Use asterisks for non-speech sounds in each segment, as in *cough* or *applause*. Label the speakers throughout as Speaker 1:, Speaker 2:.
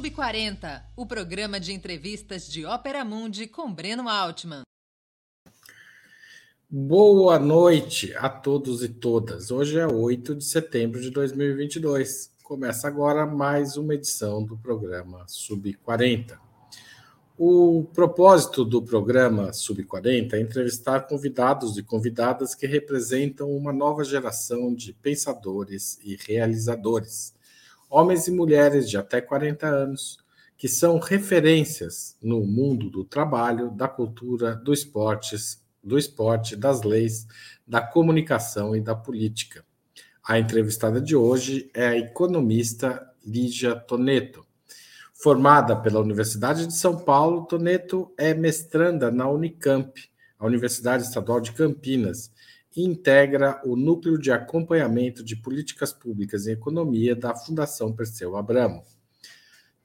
Speaker 1: agora Sub40, o programa de entrevistas de Ópera Mundi com Breno Altman.
Speaker 2: Boa noite a todos e todas. Hoje é 8 de setembro de 2022. Começa agora mais uma edição do programa Sub40. O propósito do programa Sub40 é entrevistar convidados e convidadas que representam uma nova geração de pensadores e realizadores, homens e mulheres de até 40 anos, que são referências no mundo do trabalho, da cultura, do esportes do esporte, das leis, da comunicação e da política. A entrevistada de hoje é a economista Lígia Toneto. Formada pela Universidade de São Paulo, Toneto é mestranda na Unicamp, a Universidade Estadual de Campinas, integra o Núcleo de Acompanhamento de Políticas Públicas em Economia da Fundação Perseu Abramo.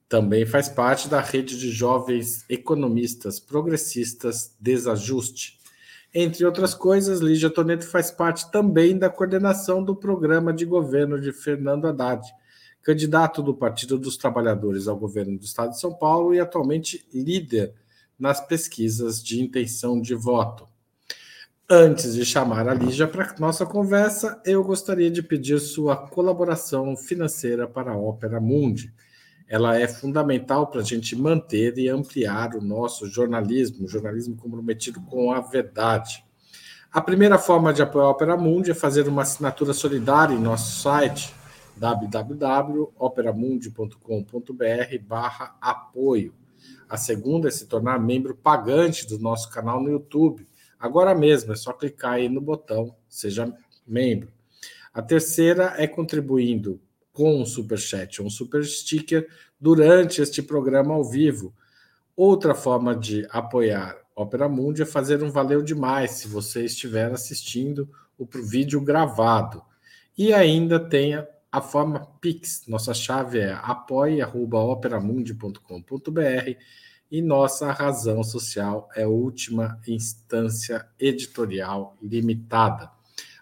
Speaker 2: Também faz parte da rede de jovens economistas progressistas Desajuste, entre outras coisas, Lígia Toneto faz parte também da coordenação do programa de governo de Fernando Haddad, candidato do Partido dos Trabalhadores ao governo do Estado de São Paulo e atualmente líder nas pesquisas de intenção de voto. Antes de chamar a Lígia para nossa conversa, eu gostaria de pedir sua colaboração financeira para a Ópera Mundi ela é fundamental para a gente manter e ampliar o nosso jornalismo, jornalismo comprometido com a verdade. A primeira forma de apoiar a Opera Mundi é fazer uma assinatura solidária em nosso site www.operamundi.com.br barra apoio. A segunda é se tornar membro pagante do nosso canal no YouTube. Agora mesmo, é só clicar aí no botão Seja Membro. A terceira é contribuindo com um super chat ou um super sticker durante este programa ao vivo. Outra forma de apoiar Opera Mundi é fazer um valeu demais se você estiver assistindo o vídeo gravado. E ainda tem a forma Pix. Nossa chave é apoie.operamundi.com.br e nossa razão social é última instância editorial limitada.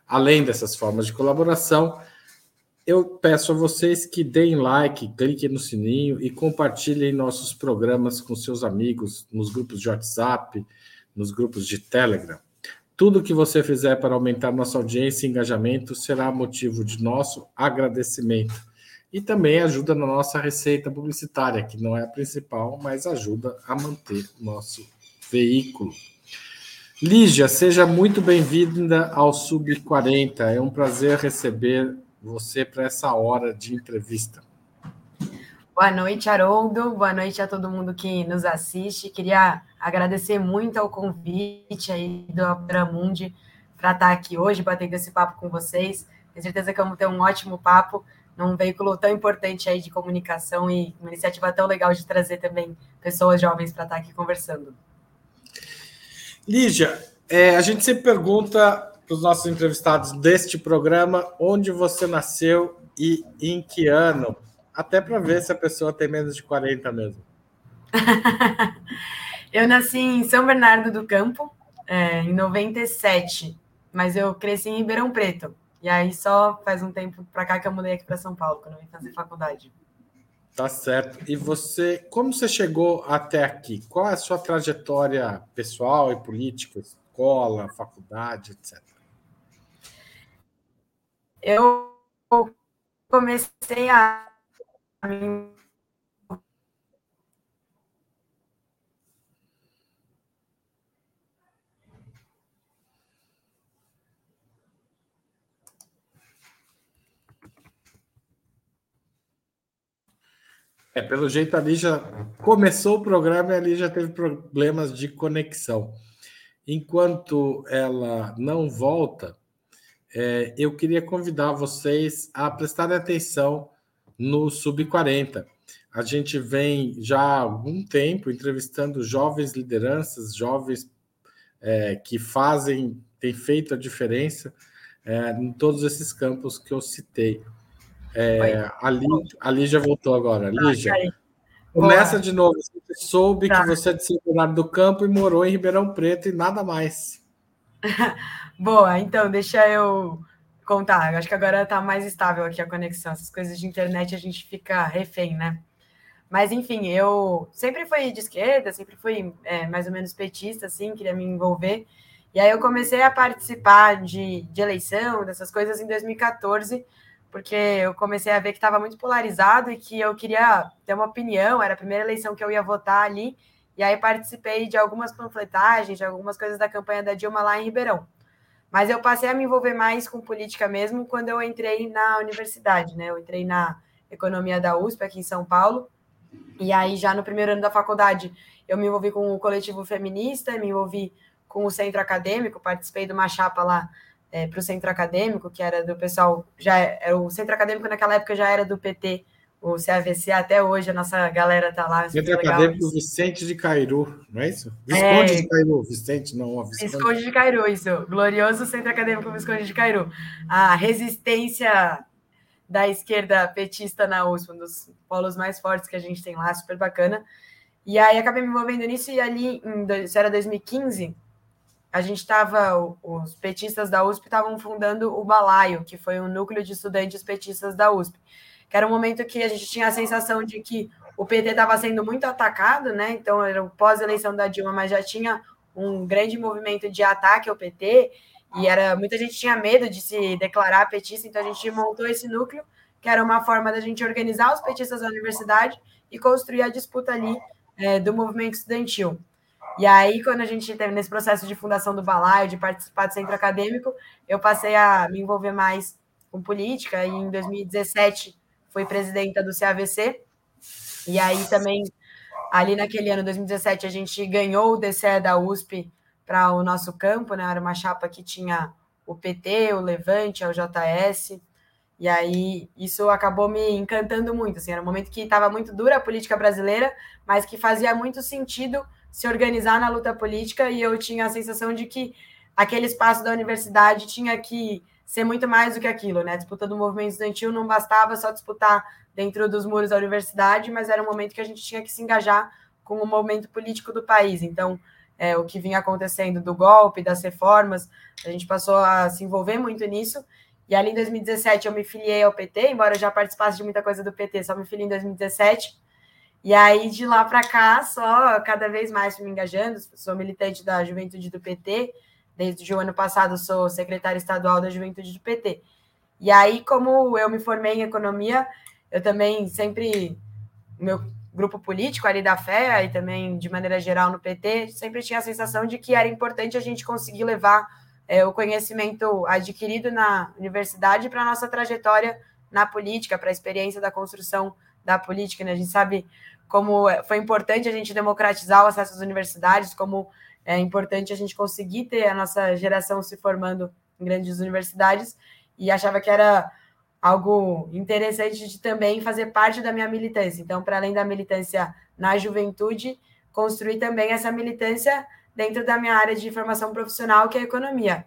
Speaker 2: Além dessas formas de colaboração, eu peço a vocês que deem like, cliquem no sininho e compartilhem nossos programas com seus amigos nos grupos de WhatsApp, nos grupos de Telegram. Tudo que você fizer para aumentar nossa audiência e engajamento será motivo de nosso agradecimento. E também ajuda na nossa receita publicitária, que não é a principal, mas ajuda a manter o nosso veículo. Lígia, seja muito bem-vinda ao Sub 40. É um prazer receber você para essa hora de entrevista.
Speaker 3: Boa noite, Haroldo. Boa noite a todo mundo que nos assiste. Queria agradecer muito ao convite aí do Opera Mundi para estar aqui hoje, batendo esse papo com vocês. Tenho certeza que vamos ter um ótimo papo num veículo tão importante aí de comunicação e uma iniciativa tão legal de trazer também pessoas jovens para estar aqui conversando.
Speaker 2: Lígia, é, a gente sempre pergunta para os nossos entrevistados deste programa onde você nasceu e em que ano, até para ver se a pessoa tem menos de 40 mesmo. *laughs*
Speaker 3: eu nasci em São Bernardo do Campo, é, em 97, mas eu cresci em Ribeirão Preto. E aí só faz um tempo para cá que eu mudei aqui para São Paulo, quando eu vim fazer faculdade.
Speaker 2: Tá certo. E você, como você chegou até aqui? Qual é a sua trajetória pessoal e política, escola, faculdade, etc?
Speaker 3: eu comecei a
Speaker 2: É, pelo jeito ali já começou o programa e ali já teve problemas de conexão. Enquanto ela não volta, é, eu queria convidar vocês a prestarem atenção no Sub-40. A gente vem já há algum tempo entrevistando jovens lideranças, jovens é, que fazem, têm feito a diferença é, em todos esses campos que eu citei. É, a, Lígia voltou agora. Ah, Lígia, começa de novo. Você soube tá. que você é de São Bernardo do Campo e morou em Ribeirão Preto e nada mais. *laughs*
Speaker 3: Boa, então deixa eu contar. Eu acho que agora está mais estável aqui a conexão. Essas coisas de internet a gente fica refém, né? Mas, enfim, eu sempre fui de esquerda, sempre fui é, mais ou menos petista, assim, queria me envolver. E aí eu comecei a participar de, de eleição, dessas coisas, em 2014, porque eu comecei a ver que estava muito polarizado e que eu queria ter uma opinião, era a primeira eleição que eu ia votar ali, e aí participei de algumas panfletagens, de algumas coisas da campanha da Dilma lá em Ribeirão. Mas eu passei a me envolver mais com política mesmo quando eu entrei na universidade, né? Eu entrei na economia da USP aqui em São Paulo, e aí, já no primeiro ano da faculdade, eu me envolvi com o coletivo feminista, me envolvi com o centro acadêmico, participei de uma chapa lá é, para o centro acadêmico, que era do pessoal, já era, é, o centro acadêmico naquela época já era do PT, o CAVC, até hoje a nossa galera tá lá.
Speaker 2: Centro Acadêmico Vicente de Cairu, não é isso? Visconde é, de Cairu, Vicente, não,
Speaker 3: Visconde. Visconde de Cairu, isso. Glorioso Centro Acadêmico Visconde de Cairu. A resistência da esquerda petista na USP, um dos polos mais fortes que a gente tem lá, super bacana. E aí acabei me envolvendo nisso e ali, em, isso era 2015, a gente estava, os petistas da USP estavam fundando o Balaio, que foi um núcleo de estudantes petistas da USP, que era um momento que a gente tinha a sensação de que o PT estava sendo muito atacado, né? Então era pós-eleição da Dilma, mas já tinha um grande movimento de ataque ao PT, e era muita gente tinha medo de se declarar petista, então a gente montou esse núcleo, que era uma forma da gente organizar os petistas da universidade e construir a disputa ali é, do movimento estudantil. E aí, quando a gente teve nesse processo de fundação do Balaio, de participar do centro acadêmico, eu passei a me envolver mais com política, e em 2017 fui presidenta do CAVC, e aí também, ali naquele ano, 2017, a gente ganhou o DCE da USP para o nosso campo, né? Era uma chapa que tinha o PT, o Levante, o JS. E aí isso acabou me encantando muito. Assim, era um momento que estava muito dura a política brasileira, mas que fazia muito sentido se organizar na luta política. E eu tinha a sensação de que aquele espaço da universidade tinha que ser muito mais do que aquilo, né? Disputa do movimento estudantil não bastava só disputar dentro dos muros da universidade, mas era um momento que a gente tinha que se engajar com o momento político do país. Então, é, o que vinha acontecendo do golpe, das reformas, a gente passou a se envolver muito nisso. E ali em 2017 eu me filiei ao PT, embora eu já participasse de muita coisa do PT, só me filiei em 2017. E aí de lá para cá, só cada vez mais me engajando, sou militante da juventude do PT, desde o ano passado sou secretária estadual da juventude do PT. E aí, como eu me formei em economia, eu também sempre, meu grupo político ali da fé e também de maneira geral no PT, sempre tinha a sensação de que era importante a gente conseguir levar é, o conhecimento adquirido na universidade para a nossa trajetória na política, para a experiência da construção da política. Né? A gente sabe como foi importante a gente democratizar o acesso às universidades, como é importante a gente conseguir ter a nossa geração se formando em grandes universidades, e achava que era algo interessante de também fazer parte da minha militância. Então, para além da militância na juventude, construir também essa militância dentro da minha área de formação profissional, que é a economia.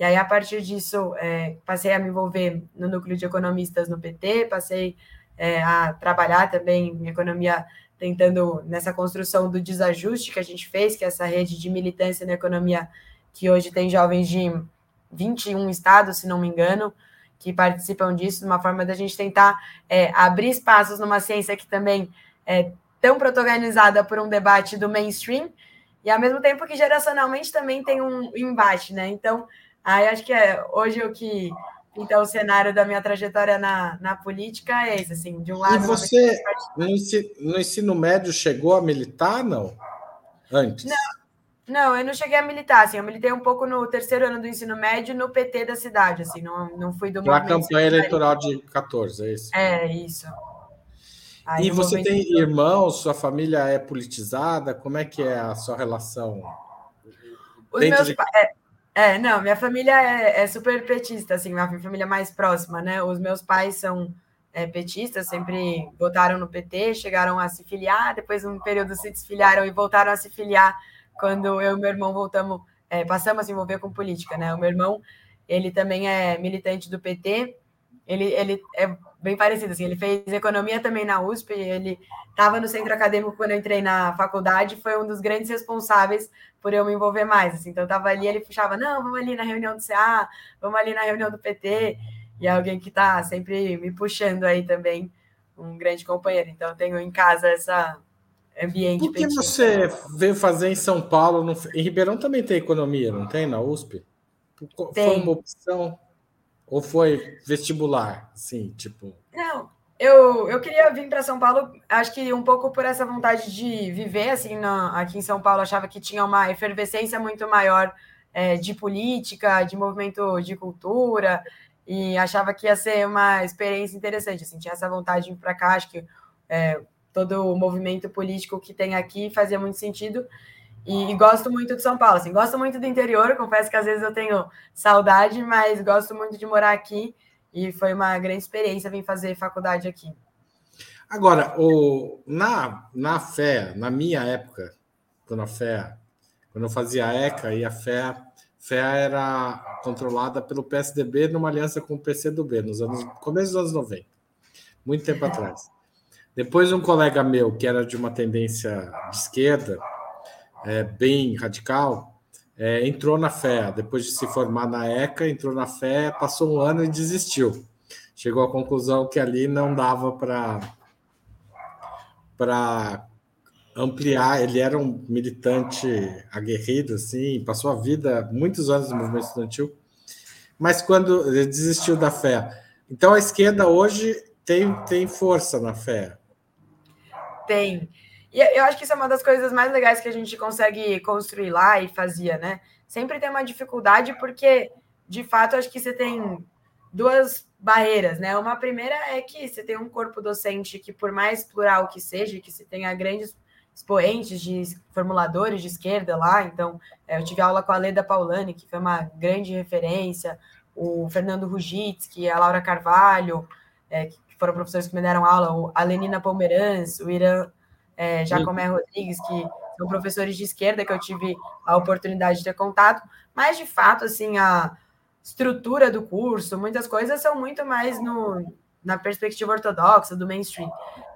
Speaker 3: E aí, a partir disso, é, passei a me envolver no núcleo de economistas no PT, passei é, a trabalhar também em economia, tentando nessa construção do desajuste que a gente fez, que é essa rede de militância na economia, que hoje tem jovens de 21 estados, se não me engano, que participam disso, uma forma da gente tentar é, abrir espaços numa ciência que também é tão protagonizada por um debate do mainstream, e ao mesmo tempo que geracionalmente também tem um embate, né? Então, aí acho que é, hoje o que então o cenário da minha trajetória na, na política é esse, assim, de um lado...
Speaker 2: E você, no ensino, no ensino médio, chegou a militar, não? Antes?
Speaker 3: Não, não, eu não cheguei a militar, assim, eu militei um pouco no terceiro ano do ensino médio no PT da cidade, assim, não, não fui do
Speaker 2: Na campanha eleitoral de 14, é isso?
Speaker 3: É, isso.
Speaker 2: Aí, e você tem irmãos, sua família é politizada, como é que é a sua relação?
Speaker 3: Os meus de... é, é, não, minha família é, é, super petista, assim, minha família mais próxima, né? Os meus pais são é, petistas, sempre votaram no PT, chegaram a se filiar, depois um período se desfiliaram e voltaram a se filiar quando eu e meu irmão voltamos, é, passamos a se envolver com política, né? O meu irmão, ele também é militante do PT, ele, ele é bem parecido, assim, ele fez economia também na USP, ele estava no centro acadêmico quando eu entrei na faculdade, foi um dos grandes responsáveis por eu me envolver mais, assim, então eu estava ali, ele puxava, não, vamos ali na reunião do CA, vamos ali na reunião do PT, e é alguém que está sempre me puxando aí também um grande companheiro. Então, tenho em casa essa ambiente.
Speaker 2: Por que você veio fazer em São Paulo? No... Em Ribeirão também tem economia, não tem? Na USP? Tem. Foi uma opção? Ou foi vestibular? Assim, tipo.
Speaker 3: Não, eu, eu queria vir para São Paulo, acho que um pouco por essa vontade de viver assim na, aqui em São Paulo, achava que tinha uma efervescência muito maior é, de política, de movimento de cultura, e achava que ia ser uma experiência interessante. Assim, tinha essa vontade de vir para cá, acho que é, todo o movimento político que tem aqui fazia muito sentido. E, e, gosto muito de São Paulo, assim, gosto muito do interior, confesso que às vezes eu tenho saudade, mas gosto muito de morar aqui e foi uma grande experiência vir fazer faculdade aqui.
Speaker 2: Agora, o, na, na fé, na minha época, quando a fé, quando eu fazia a ECA e a fé, fé era controlada pelo PSDB numa aliança com o PCdoB, nos anos, começo dos anos 90, muito tempo atrás. Depois um colega meu, que era de uma tendência de esquerda, é, bem radical, é, entrou na fé, depois de se formar na ECA, entrou na fé, passou um ano e desistiu. Chegou à conclusão que ali não dava para ampliar. Ele era um militante aguerrido, assim, passou a vida, muitos anos no movimento estudantil, mas quando ele desistiu da fé. Então a esquerda hoje tem, tem força na fé.
Speaker 3: Tem. E eu acho que isso é uma das coisas mais legais que a gente consegue construir lá e fazia, né? Sempre tem uma dificuldade, porque, de fato, acho que você tem duas barreiras, né? Uma primeira é que você tem um corpo docente que, por mais plural que seja, que você tenha grandes expoentes de formuladores de esquerda lá, então é, eu tive aula com a Leda Paulani, que foi uma grande referência, o Fernando Rugitsky, a Laura Carvalho, é, que foram professores que me deram aula, a Lenina Pomeranz, o Irã é, Jacomé Rodrigues, que são professores de esquerda que eu tive a oportunidade de ter contato, mas de fato, assim, a estrutura do curso, muitas coisas são muito mais no, na perspectiva ortodoxa, do mainstream.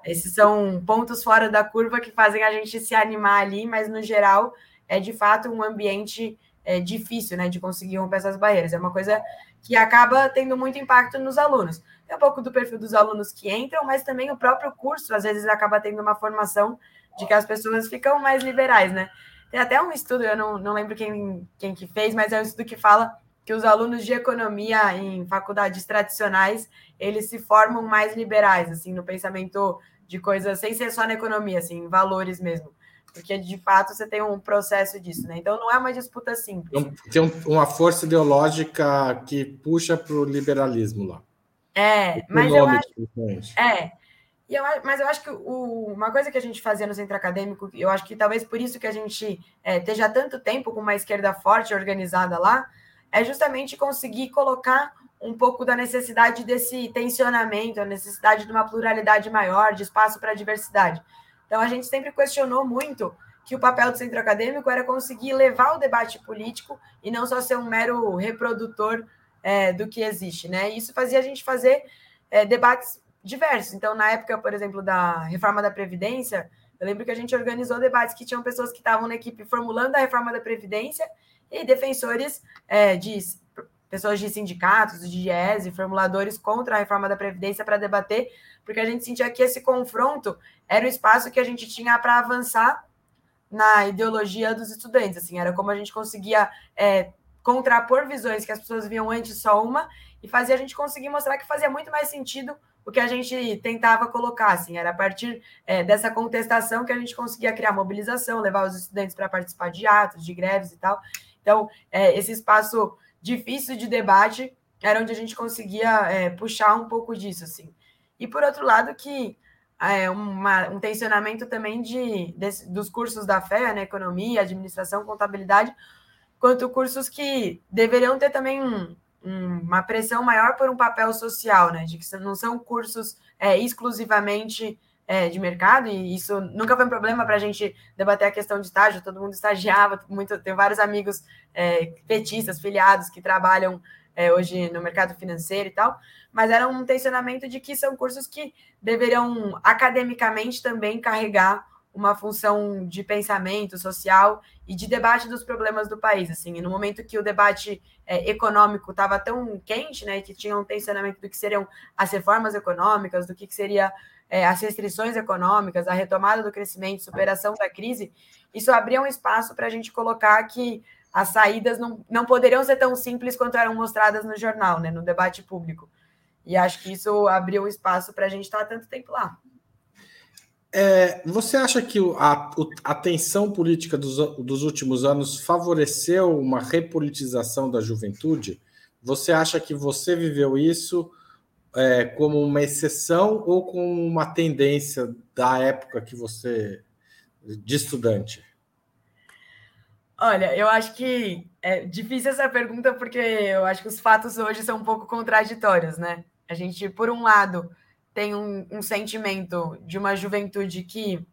Speaker 3: Esses são pontos fora da curva que fazem a gente se animar ali, mas no geral é de fato um ambiente é, difícil, né, de conseguir romper essas barreiras. É uma coisa que acaba tendo muito impacto nos alunos. É um pouco do perfil dos alunos que entram, mas também o próprio curso, às vezes, acaba tendo uma formação de que as pessoas ficam mais liberais, né? Tem até um estudo, eu não, não lembro quem, quem que fez, mas é um estudo que fala que os alunos de economia em faculdades tradicionais, eles se formam mais liberais, assim, no pensamento de coisas, sem ser só na economia, assim, valores mesmo. Porque, de fato, você tem um processo disso, né? Então, não é uma disputa simples.
Speaker 2: Tem uma força ideológica que puxa para o liberalismo lá.
Speaker 3: É, mas eu acho. É. E eu, mas eu acho que o, uma coisa que a gente fazia no centro acadêmico, eu acho que talvez por isso que a gente é, esteja tanto tempo com uma esquerda forte organizada lá, é justamente conseguir colocar um pouco da necessidade desse tensionamento, a necessidade de uma pluralidade maior, de espaço para a diversidade. Então, a gente sempre questionou muito que o papel do centro acadêmico era conseguir levar o debate político e não só ser um mero reprodutor é, do que existe, né? Isso fazia a gente fazer é, debates diversos. Então, na época, por exemplo, da reforma da Previdência, eu lembro que a gente organizou debates que tinham pessoas que estavam na equipe formulando a reforma da Previdência e defensores é, de pessoas de sindicatos, de GES, formuladores contra a reforma da Previdência para debater, porque a gente sentia que esse confronto era o espaço que a gente tinha para avançar na ideologia dos estudantes. Assim, era como a gente conseguia é, contrapor visões que as pessoas viam antes só uma e fazer a gente conseguir mostrar que fazia muito mais sentido o que a gente tentava colocar, assim, era a partir é, dessa contestação que a gente conseguia criar mobilização, levar os estudantes para participar de atos, de greves e tal. Então, é, esse espaço difícil de debate era onde a gente conseguia é, puxar um pouco disso, assim. E por outro lado, que é uma, um tensionamento também de, dos cursos da fé, né, economia, administração, contabilidade, quanto cursos que deveriam ter também um, um, uma pressão maior por um papel social, né? De que não são cursos é, exclusivamente é, de mercado, e isso nunca foi um problema para a gente debater a questão de estágio, todo mundo estagiava, muito, tenho vários amigos é, petistas, filiados, que trabalham é, hoje no mercado financeiro e tal, mas era um tensionamento de que são cursos que deveriam academicamente também carregar uma função de pensamento social e de debate dos problemas do país, assim, e no momento que o debate é, econômico estava tão quente, né, que tinha um tensionamento do que seriam as reformas econômicas, do que, que seria é, as restrições econômicas, a retomada do crescimento, superação da crise, isso abria um espaço para a gente colocar que as saídas não, não poderiam ser tão simples quanto eram mostradas no jornal, né, no debate público. E acho que isso abriu um espaço para a gente estar tanto tempo lá.
Speaker 2: É, você acha que a, a tensão política dos, dos últimos anos favoreceu uma repolitização da juventude? Você acha que você viveu isso é, como uma exceção ou como uma tendência da época que você de estudante?
Speaker 3: Olha, eu acho que é difícil essa pergunta porque eu acho que os fatos hoje são um pouco contraditórios, né? A gente, por um lado, tem um, um sentimento de uma juventude que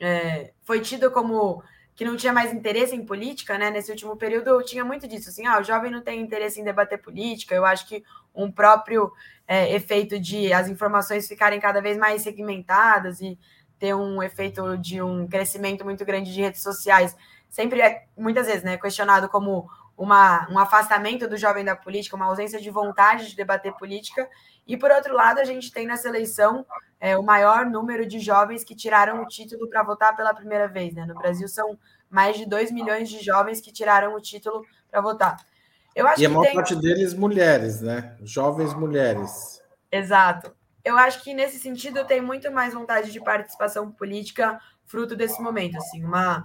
Speaker 3: é, foi tida como que não tinha mais interesse em política, né? Nesse último período eu tinha muito disso, assim, ah, o jovem não tem interesse em debater política. Eu acho que um próprio é, efeito de as informações ficarem cada vez mais segmentadas e ter um efeito de um crescimento muito grande de redes sociais, sempre é muitas vezes, né, questionado como uma, um afastamento do jovem da política, uma ausência de vontade de debater política. E, por outro lado, a gente tem nessa eleição é, o maior número de jovens que tiraram o título para votar pela primeira vez. Né? No Brasil, são mais de 2 milhões de jovens que tiraram o título para votar.
Speaker 2: Eu acho e a maior tem... parte deles mulheres, né? Jovens mulheres.
Speaker 3: Exato. Eu acho que nesse sentido tem muito mais vontade de participação política fruto desse momento, assim, uma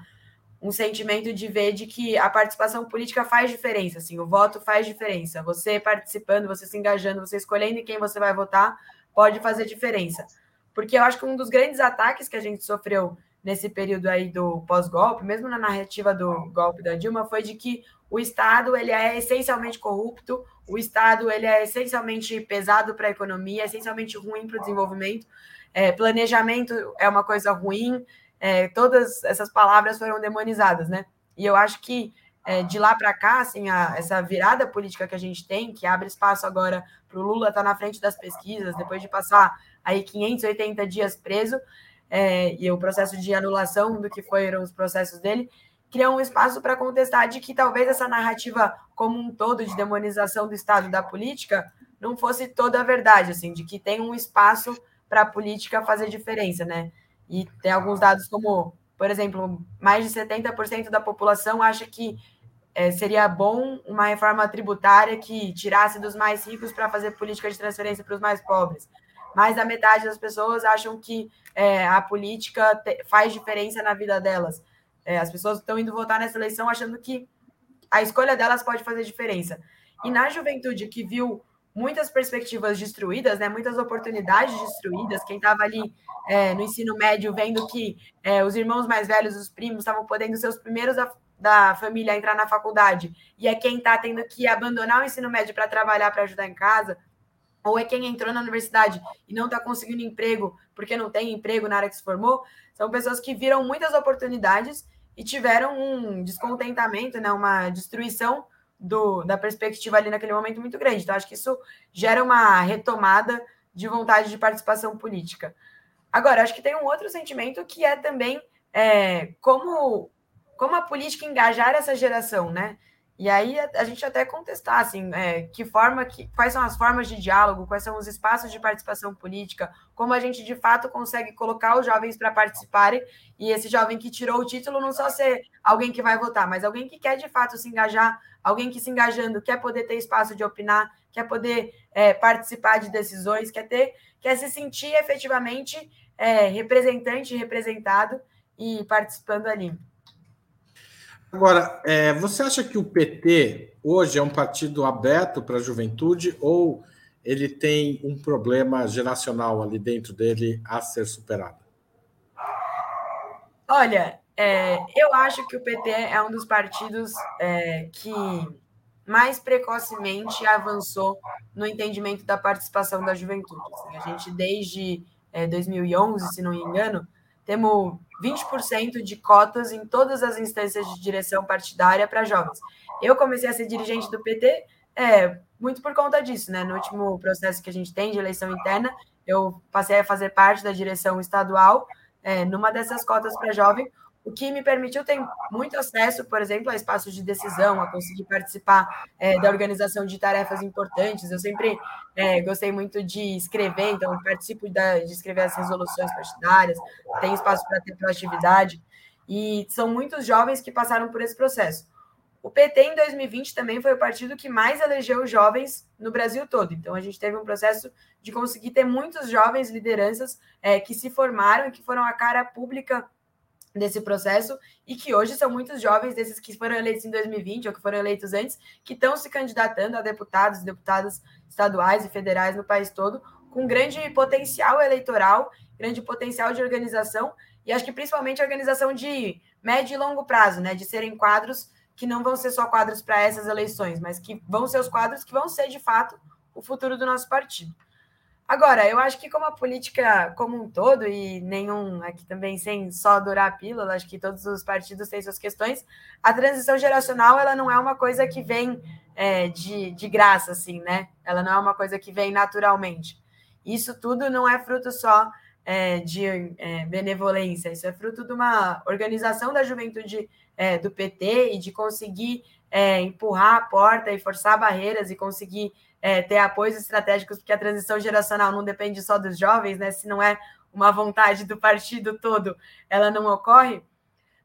Speaker 3: um sentimento de ver de que a participação política faz diferença, assim, o voto faz diferença. Você participando, você se engajando, você escolhendo em quem você vai votar, pode fazer diferença. Porque eu acho que um dos grandes ataques que a gente sofreu nesse período aí do pós-golpe, mesmo na narrativa do golpe da Dilma, foi de que o Estado ele é essencialmente corrupto, o Estado ele é essencialmente pesado para a economia, essencialmente ruim para o desenvolvimento, é, planejamento é uma coisa ruim, é, todas essas palavras foram demonizadas, né? E eu acho que é, de lá para cá, assim, a, essa virada política que a gente tem, que abre espaço agora para o Lula estar tá na frente das pesquisas, depois de passar aí 580 dias preso, é, e o processo de anulação do que foram os processos dele, cria um espaço para contestar de que talvez essa narrativa como um todo de demonização do Estado da política não fosse toda a verdade, assim, de que tem um espaço para a política fazer diferença, né? E tem alguns dados como, por exemplo, mais de 70% da população acha que é, seria bom uma reforma tributária que tirasse dos mais ricos para fazer política de transferência para os mais pobres. Mais da metade das pessoas acham que é, a política te, faz diferença na vida delas. É, as pessoas estão indo votar nessa eleição achando que a escolha delas pode fazer diferença. E na juventude que viu muitas perspectivas destruídas, né, muitas oportunidades destruídas. Quem estava ali é, no ensino médio vendo que é, os irmãos mais velhos, os primos, estavam podendo ser os primeiros da, da família entrar na faculdade, e é quem está tendo que abandonar o ensino médio para trabalhar, para ajudar em casa, ou é quem entrou na universidade e não está conseguindo emprego porque não tem emprego na área que se formou, são pessoas que viram muitas oportunidades e tiveram um descontentamento, né, uma destruição do, da perspectiva ali naquele momento muito grande. Então, acho que isso gera uma retomada de vontade de participação política. Agora, acho que tem um outro sentimento que é também é, como, como a política engajar essa geração, né? E aí a, a gente até contestar assim, é, que forma que, quais são as formas de diálogo, quais são os espaços de participação política, como a gente de fato consegue colocar os jovens para participarem e esse jovem que tirou o título não só ser alguém que vai votar, mas alguém que quer de fato se engajar, alguém que se engajando quer poder ter espaço de opinar, quer poder é, participar de decisões, quer ter, quer se sentir efetivamente é, representante, representado e participando ali.
Speaker 2: Agora, é, você acha que o PT hoje é um partido aberto para a juventude ou ele tem um problema geracional ali dentro dele a ser superado?
Speaker 3: Olha, é, eu acho que o PT é um dos partidos é, que mais precocemente avançou no entendimento da participação da juventude. Assim, a gente, desde 2011, é, se não me engano, temos 20% de cotas em todas as instâncias de direção partidária para jovens. Eu comecei a ser dirigente do PT é, muito por conta disso, né? No último processo que a gente tem de eleição interna, eu passei a fazer parte da direção estadual, é, numa dessas cotas para jovem, o que me permitiu ter muito acesso, por exemplo, a espaços de decisão, a conseguir participar é, da organização de tarefas importantes. Eu sempre é, gostei muito de escrever, então participo da, de escrever as resoluções partidárias, tenho espaço para ter proatividade, e são muitos jovens que passaram por esse processo. O PT em 2020 também foi o partido que mais elegeu jovens no Brasil todo. Então a gente teve um processo de conseguir ter muitos jovens lideranças é, que se formaram e que foram a cara pública desse processo e que hoje são muitos jovens desses que foram eleitos em 2020 ou que foram eleitos antes, que estão se candidatando a deputados e deputadas estaduais e federais no país todo, com grande potencial eleitoral, grande potencial de organização e acho que principalmente organização de médio e longo prazo, né, de serem quadros que não vão ser só quadros para essas eleições, mas que vão ser os quadros que vão ser de fato o futuro do nosso partido. Agora, eu acho que como a política como um todo, e nenhum aqui também sem só adorar a pílula, acho que todos os partidos têm suas questões, a transição geracional ela não é uma coisa que vem é, de, de graça, assim, né? Ela não é uma coisa que vem naturalmente. Isso tudo não é fruto só é, de é, benevolência, isso é fruto de uma organização da juventude é, do PT e de conseguir é, empurrar a porta e forçar barreiras e conseguir é, ter apoios estratégicos, porque a transição geracional não depende só dos jovens, né? Se não é uma vontade do partido todo, ela não ocorre.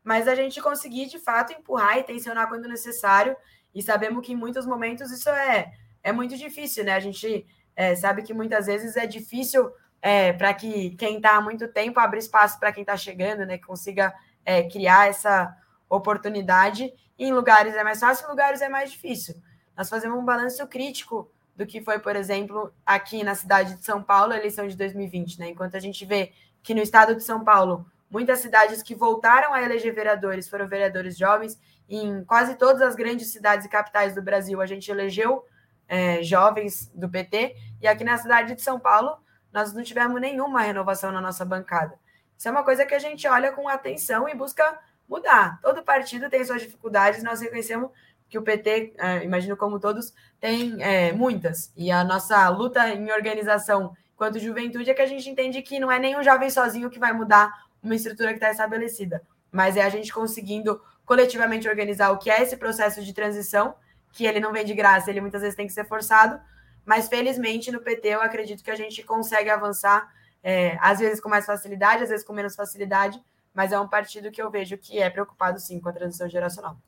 Speaker 3: Mas a gente conseguir, de fato, empurrar e tensionar quando necessário, e sabemos que em muitos momentos isso é, é muito difícil, né? A gente é, sabe que muitas vezes é difícil é, para que quem está há muito tempo abra espaço para quem está chegando, né? Que consiga é, criar essa oportunidade. E em lugares é mais fácil, em lugares é mais difícil. Nós fazemos um balanço crítico do que foi, por exemplo, aqui na cidade de São Paulo, a eleição de 2020, né? Enquanto a gente vê que no estado de São Paulo, muitas cidades que voltaram a eleger vereadores foram vereadores jovens, em quase todas as grandes cidades e capitais do Brasil, a gente elegeu é, jovens do PT, e aqui na cidade de São Paulo, nós não tivemos nenhuma renovação na nossa bancada. Isso é uma coisa que a gente olha com atenção e busca mudar. Todo partido tem suas dificuldades, nós reconhecemos que o PT, é, imagino como todos, tem é, muitas. E a nossa luta em organização quanto juventude é que a gente entende que não é nenhum jovem sozinho que vai mudar uma estrutura que está estabelecida, mas é a gente conseguindo coletivamente organizar o que é esse processo de transição, que ele não vem de graça, ele muitas vezes tem que ser forçado, mas felizmente no PT eu acredito que a gente consegue avançar, é, às vezes com mais facilidade, às vezes com menos facilidade, mas é um partido que eu vejo que é preocupado sim com a transição geracional.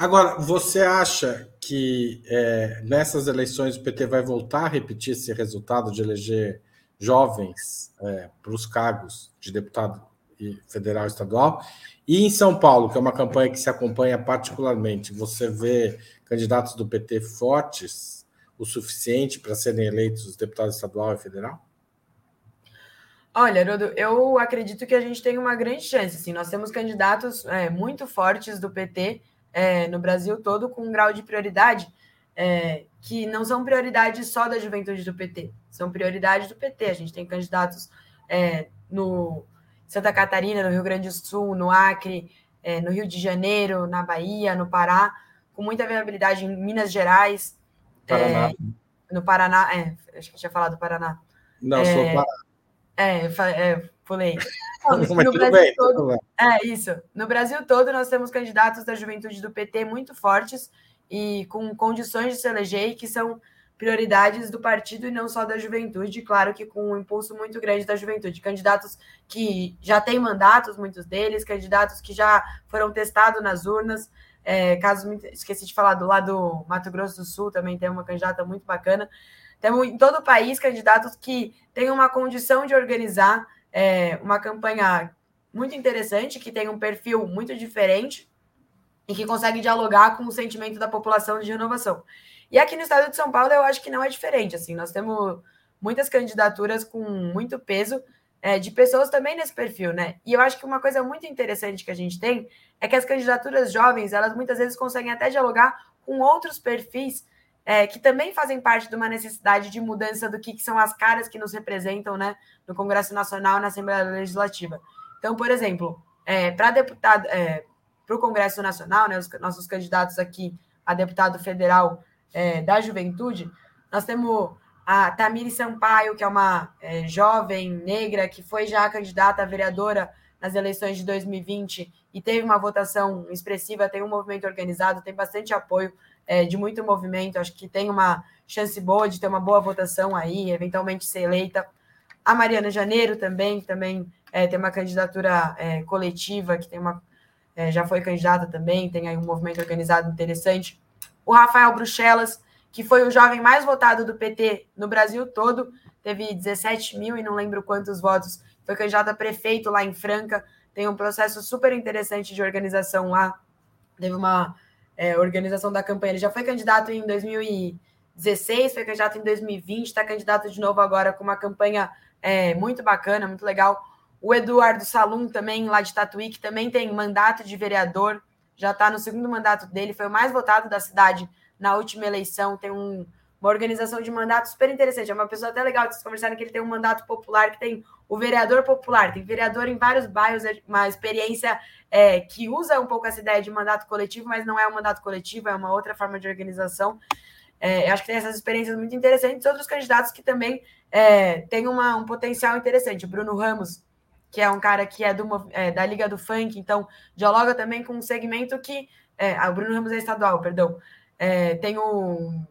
Speaker 2: Agora, você acha que é, nessas eleições o PT vai voltar a repetir esse resultado de eleger jovens é, para os cargos de deputado federal e estadual? E em São Paulo, que é uma campanha que se acompanha particularmente, você vê candidatos do PT fortes o suficiente para serem eleitos deputados estadual e federal?
Speaker 3: Olha, Rodo, eu acredito que a gente tem uma grande chance. Assim, nós temos candidatos é, muito fortes do PT é, no Brasil todo com um grau de prioridade é, que não são prioridades só da juventude do PT, são prioridades do PT. A gente tem candidatos é, no Santa Catarina, no Rio Grande do Sul, no Acre, é, no Rio de Janeiro, na Bahia, no Pará, com muita viabilidade em Minas Gerais.
Speaker 2: Paraná. É,
Speaker 3: no Paraná, é, acho que tinha falado do Paraná.
Speaker 2: Não, sou Paraná.
Speaker 3: É, pulei. *laughs* no Brasil bem, todo, é isso. No Brasil todo, nós temos candidatos da juventude do PT muito fortes e com condições de se eleger e que são prioridades do partido e não só da juventude, claro que com um impulso muito grande da juventude. Candidatos que já têm mandatos, muitos deles, candidatos que já foram testados nas urnas. É, caso esqueci de falar do lado do Mato Grosso do Sul, também tem uma candidata muito bacana. Temos em todo o país candidatos que têm uma condição de organizar é, uma campanha muito interessante, que tem um perfil muito diferente e que consegue dialogar com o sentimento da população de renovação. E aqui no estado de São Paulo eu acho que não é diferente. Assim, nós temos muitas candidaturas com muito peso é, de pessoas também nesse perfil, né? E eu acho que uma coisa muito interessante que a gente tem é que as candidaturas jovens, elas muitas vezes conseguem até dialogar com outros perfis é, que também fazem parte de uma necessidade de mudança do que, que são as caras que nos representam né, no Congresso Nacional e na Assembleia Legislativa. Então, por exemplo, é, para deputado, é, para o Congresso Nacional, né, os nossos candidatos aqui a deputado federal é, da juventude, nós temos a Tamiri Sampaio, que é uma é, jovem negra que foi já candidata a vereadora nas eleições de 2020 e teve uma votação expressiva, tem um movimento organizado, tem bastante apoio é, de muito movimento, acho que tem uma chance boa de ter uma boa votação aí, eventualmente ser eleita. A Mariana Janeiro também, que também é, tem uma candidatura é, coletiva, que tem uma, é, já foi candidata também, tem aí um movimento organizado interessante. O Rafael Bruxelas, que foi o jovem mais votado do PT no Brasil todo, teve 17 mil e não lembro quantos votos, foi candidato a prefeito lá em Franca, tem um processo super interessante de organização lá, teve uma é, organização da campanha, ele já foi candidato em 2016, foi candidato em 2020, está candidato de novo agora com uma campanha é, muito bacana, muito legal. O Eduardo Salum também, lá de Tatuí, que também tem mandato de vereador, já está no segundo mandato dele, foi o mais votado da cidade na última eleição, tem um, uma organização de mandato super interessante. É uma pessoa até legal de se conversar que ele tem um mandato popular, que tem o vereador popular, tem vereador em vários bairros, é uma experiência é, que usa um pouco essa ideia de mandato coletivo, mas não é um mandato coletivo, é uma outra forma de organização. É, acho que tem essas experiências muito interessantes. Outros candidatos que também é, têm uma, um potencial interessante. Bruno Ramos, que é um cara que é, do, é, da Liga do Funk, então dialoga também com um segmento que. É, ah, o Bruno Ramos é estadual, perdão. É, tem o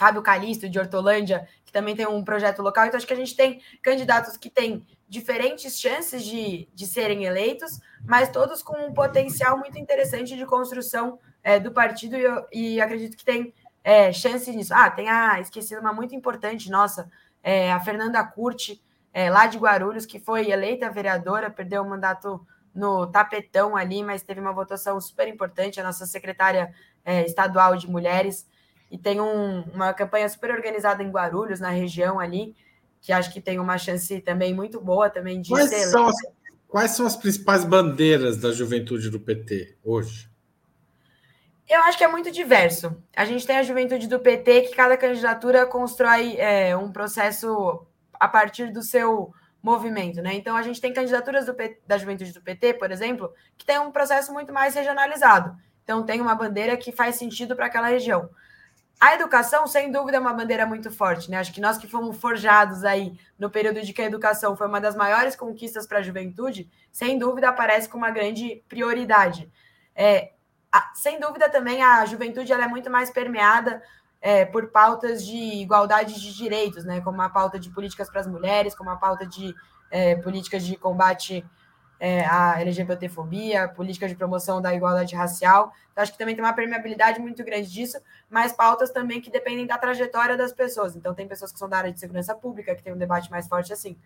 Speaker 3: Fábio Calisto, de Hortolândia, que também tem um projeto local. Então, acho que a gente tem candidatos que têm diferentes chances de, de serem eleitos, mas todos com um potencial muito interessante de construção é, do partido, e, eu, e acredito que tem é, chance nisso. Ah, tem a, esqueci uma muito importante, nossa, é, a Fernanda Curti, é, lá de Guarulhos, que foi eleita vereadora, perdeu o mandato no tapetão ali, mas teve uma votação super importante, a nossa secretária é, estadual de mulheres e tem um, uma campanha super organizada em Guarulhos, na região ali, que acho que tem uma chance também muito boa também de
Speaker 2: quais ser. São as, quais são as principais bandeiras da juventude do PT hoje?
Speaker 3: Eu acho que é muito diverso. A gente tem a juventude do PT, que cada candidatura constrói é, um processo a partir do seu movimento, né? Então a gente tem candidaturas do, da juventude do PT, por exemplo, que tem um processo muito mais regionalizado. Então tem uma bandeira que faz sentido para aquela região. A educação, sem dúvida, é uma bandeira muito forte, né? Acho que nós que fomos forjados aí no período de que a educação foi uma das maiores conquistas para a juventude, sem dúvida aparece com uma grande prioridade. É, a, sem dúvida também a juventude ela é muito mais permeada é, por pautas de igualdade de direitos, né? Como a pauta de políticas para as mulheres, como a pauta de é, políticas de combate é, a LGBTfobia, política de promoção da igualdade racial. Então, acho que também tem uma permeabilidade muito grande disso, mas pautas também que dependem da trajetória das pessoas. Então, tem pessoas que são da área de segurança pública, que tem um debate mais forte assim.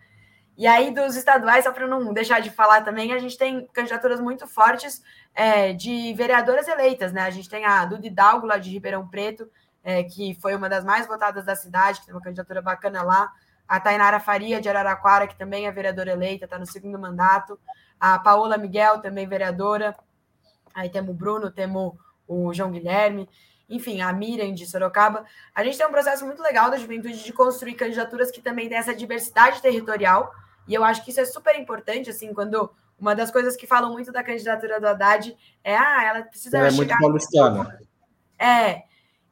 Speaker 3: E aí, dos estaduais, só para não deixar de falar também, a gente tem candidaturas muito fortes é, de vereadoras eleitas, né? A gente tem a Duda Hidalgo, lá de Ribeirão Preto, é, que foi uma das mais votadas da cidade, que tem uma candidatura bacana lá. A Tainara Faria, de Araraquara, que também é vereadora eleita, está no segundo mandato a Paola Miguel, também vereadora. Aí temos o Bruno, temos o João Guilherme, enfim, a Miriam de Sorocaba. A gente tem um processo muito legal da juventude de construir candidaturas que também tem essa diversidade territorial, e eu acho que isso é super importante, assim, quando uma das coisas que falam muito da candidatura do Haddad é, ah, ela precisa
Speaker 2: ela é muito paulistana.
Speaker 3: É,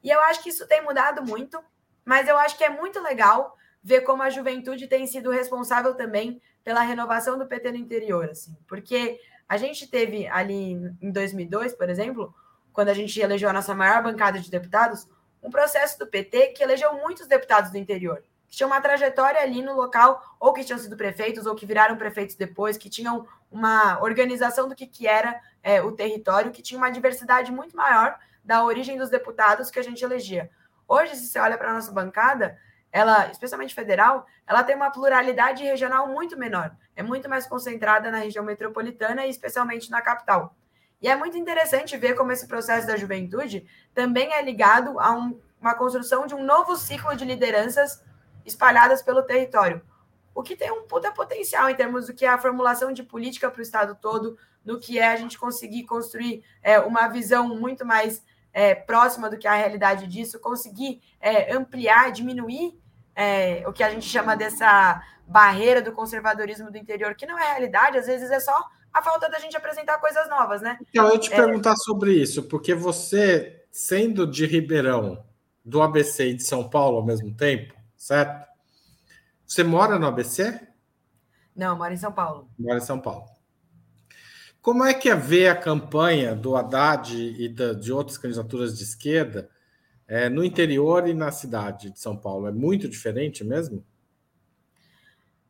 Speaker 3: e eu acho que isso tem mudado muito, mas eu acho que é muito legal ver como a juventude tem sido responsável também pela renovação do PT no interior, assim, porque a gente teve ali em 2002, por exemplo, quando a gente elegeu a nossa maior bancada de deputados, um processo do PT que elegeu muitos deputados do interior, que tinham uma trajetória ali no local, ou que tinham sido prefeitos, ou que viraram prefeitos depois, que tinham uma organização do que, que era é, o território, que tinha uma diversidade muito maior da origem dos deputados que a gente elegia. Hoje, se você olha para a nossa bancada, ela, especialmente federal, ela tem uma pluralidade regional muito menor. É muito mais concentrada na região metropolitana e especialmente na capital. E é muito interessante ver como esse processo da juventude também é ligado a um, uma construção de um novo ciclo de lideranças espalhadas pelo território. O que tem um puta potencial em termos do que é a formulação de política para o Estado todo, no que é a gente conseguir construir é, uma visão muito mais é, próxima do que a realidade disso, conseguir é, ampliar, diminuir é, o que a gente chama dessa barreira do conservadorismo do interior, que não é realidade, às vezes é só a falta da gente apresentar coisas novas, né?
Speaker 2: Então, eu te é... perguntar sobre isso, porque você, sendo de Ribeirão, do ABC e de São Paulo ao mesmo tempo, certo? Você mora no ABC?
Speaker 3: Não, mora em São Paulo.
Speaker 2: Mora em São Paulo. Como é que é ver a campanha do Haddad e da, de outras candidaturas de esquerda é, no interior e na cidade de São Paulo? É muito diferente mesmo?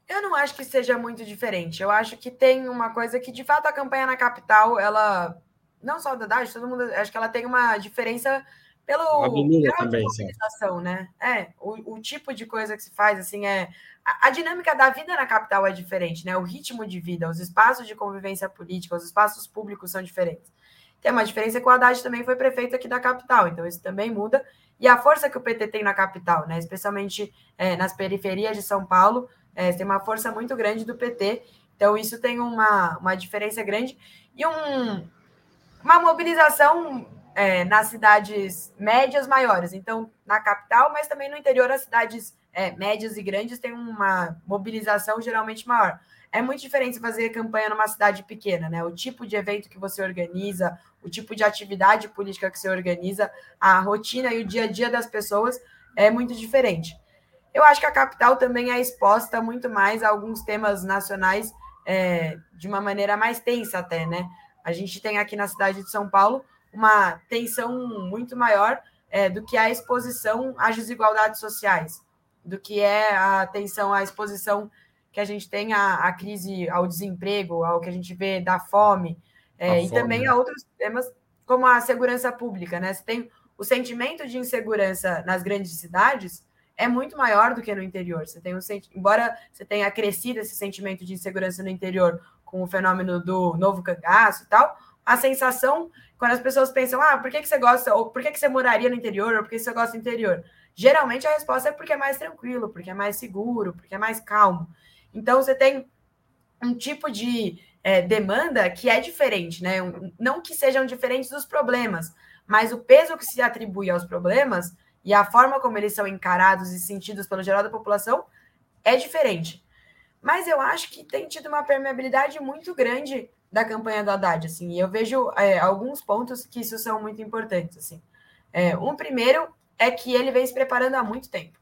Speaker 3: Eu não acho que seja muito diferente. Eu acho que tem uma coisa que, de fato, a campanha na capital, ela. Não só da Haddad, todo mundo. Acho que ela tem uma diferença pelo.
Speaker 2: A também, sim.
Speaker 3: né? É, o, o tipo de coisa que se faz, assim, é. A, a, dinâmica da vida na capital é diferente, né? O ritmo de vida, os espaços de convivência política, os espaços públicos são diferentes. Tem uma diferença que o Haddad também foi prefeito aqui da capital, então isso também muda. E a força que o PT tem na capital, né? Especialmente é, nas periferias de São Paulo, é, tem uma força muito grande do PT. Então, isso tem uma, uma diferença grande e um, uma mobilização é, nas cidades médias maiores. Então, na capital, mas também no interior, as cidades é, médias e grandes têm uma mobilização geralmente maior. É muito diferente fazer campanha numa cidade pequena, né? O tipo de evento que você organiza, o tipo de atividade política que você organiza, a rotina e o dia a dia das pessoas é muito diferente. Eu acho que a capital também é exposta muito mais a alguns temas nacionais é, de uma maneira mais tensa até, né? A gente tem aqui na cidade de São Paulo uma tensão muito maior é, do que a exposição às desigualdades sociais, do que é a atenção à exposição que a gente tem à, à crise, ao desemprego, ao que a gente vê da fome, é, e fome. também a outros temas como a segurança pública, né? Você tem o sentimento de insegurança nas grandes cidades é muito maior do que no interior. Você tem um embora você tenha crescido esse sentimento de insegurança no interior com o fenômeno do novo cangaço e tal, a sensação quando as pessoas pensam, ah, por que, que você gosta, ou por que, que você moraria no interior, ou por que você gosta do interior? Geralmente a resposta é porque é mais tranquilo, porque é mais seguro, porque é mais calmo. Então você tem um tipo de é, demanda que é diferente, né? Não que sejam diferentes dos problemas, mas o peso que se atribui aos problemas e a forma como eles são encarados e sentidos pelo geral da população é diferente. Mas eu acho que tem tido uma permeabilidade muito grande da campanha do Haddad, assim, e eu vejo é, alguns pontos que isso são muito importantes, assim. É, um primeiro é que ele vem se preparando há muito tempo.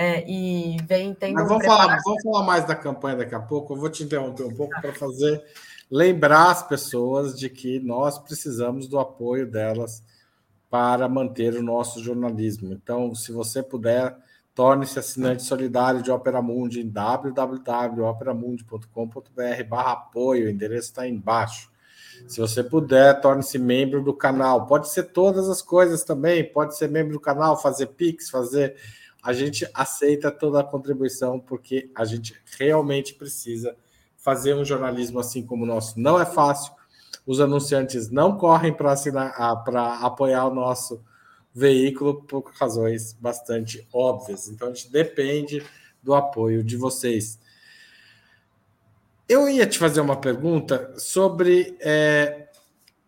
Speaker 3: É, e vem tendo.
Speaker 2: Mas vamos, falar, vamos falar mais da campanha daqui a pouco. Eu vou te interromper um pouco para fazer lembrar as pessoas de que nós precisamos do apoio delas para manter o nosso jornalismo. Então, se você puder, torne-se assinante solidário de Opera Mundi em www.operamundi.com.br barra apoio, o endereço está embaixo. Se você puder, torne-se membro do canal. Pode ser todas as coisas também, pode ser membro do canal, fazer Pix, fazer. A gente aceita toda a contribuição, porque a gente realmente precisa fazer um jornalismo assim como o nosso. Não é fácil, os anunciantes não correm para apoiar o nosso veículo por razões bastante óbvias. Então a gente depende do apoio de vocês. Eu ia te fazer uma pergunta sobre é,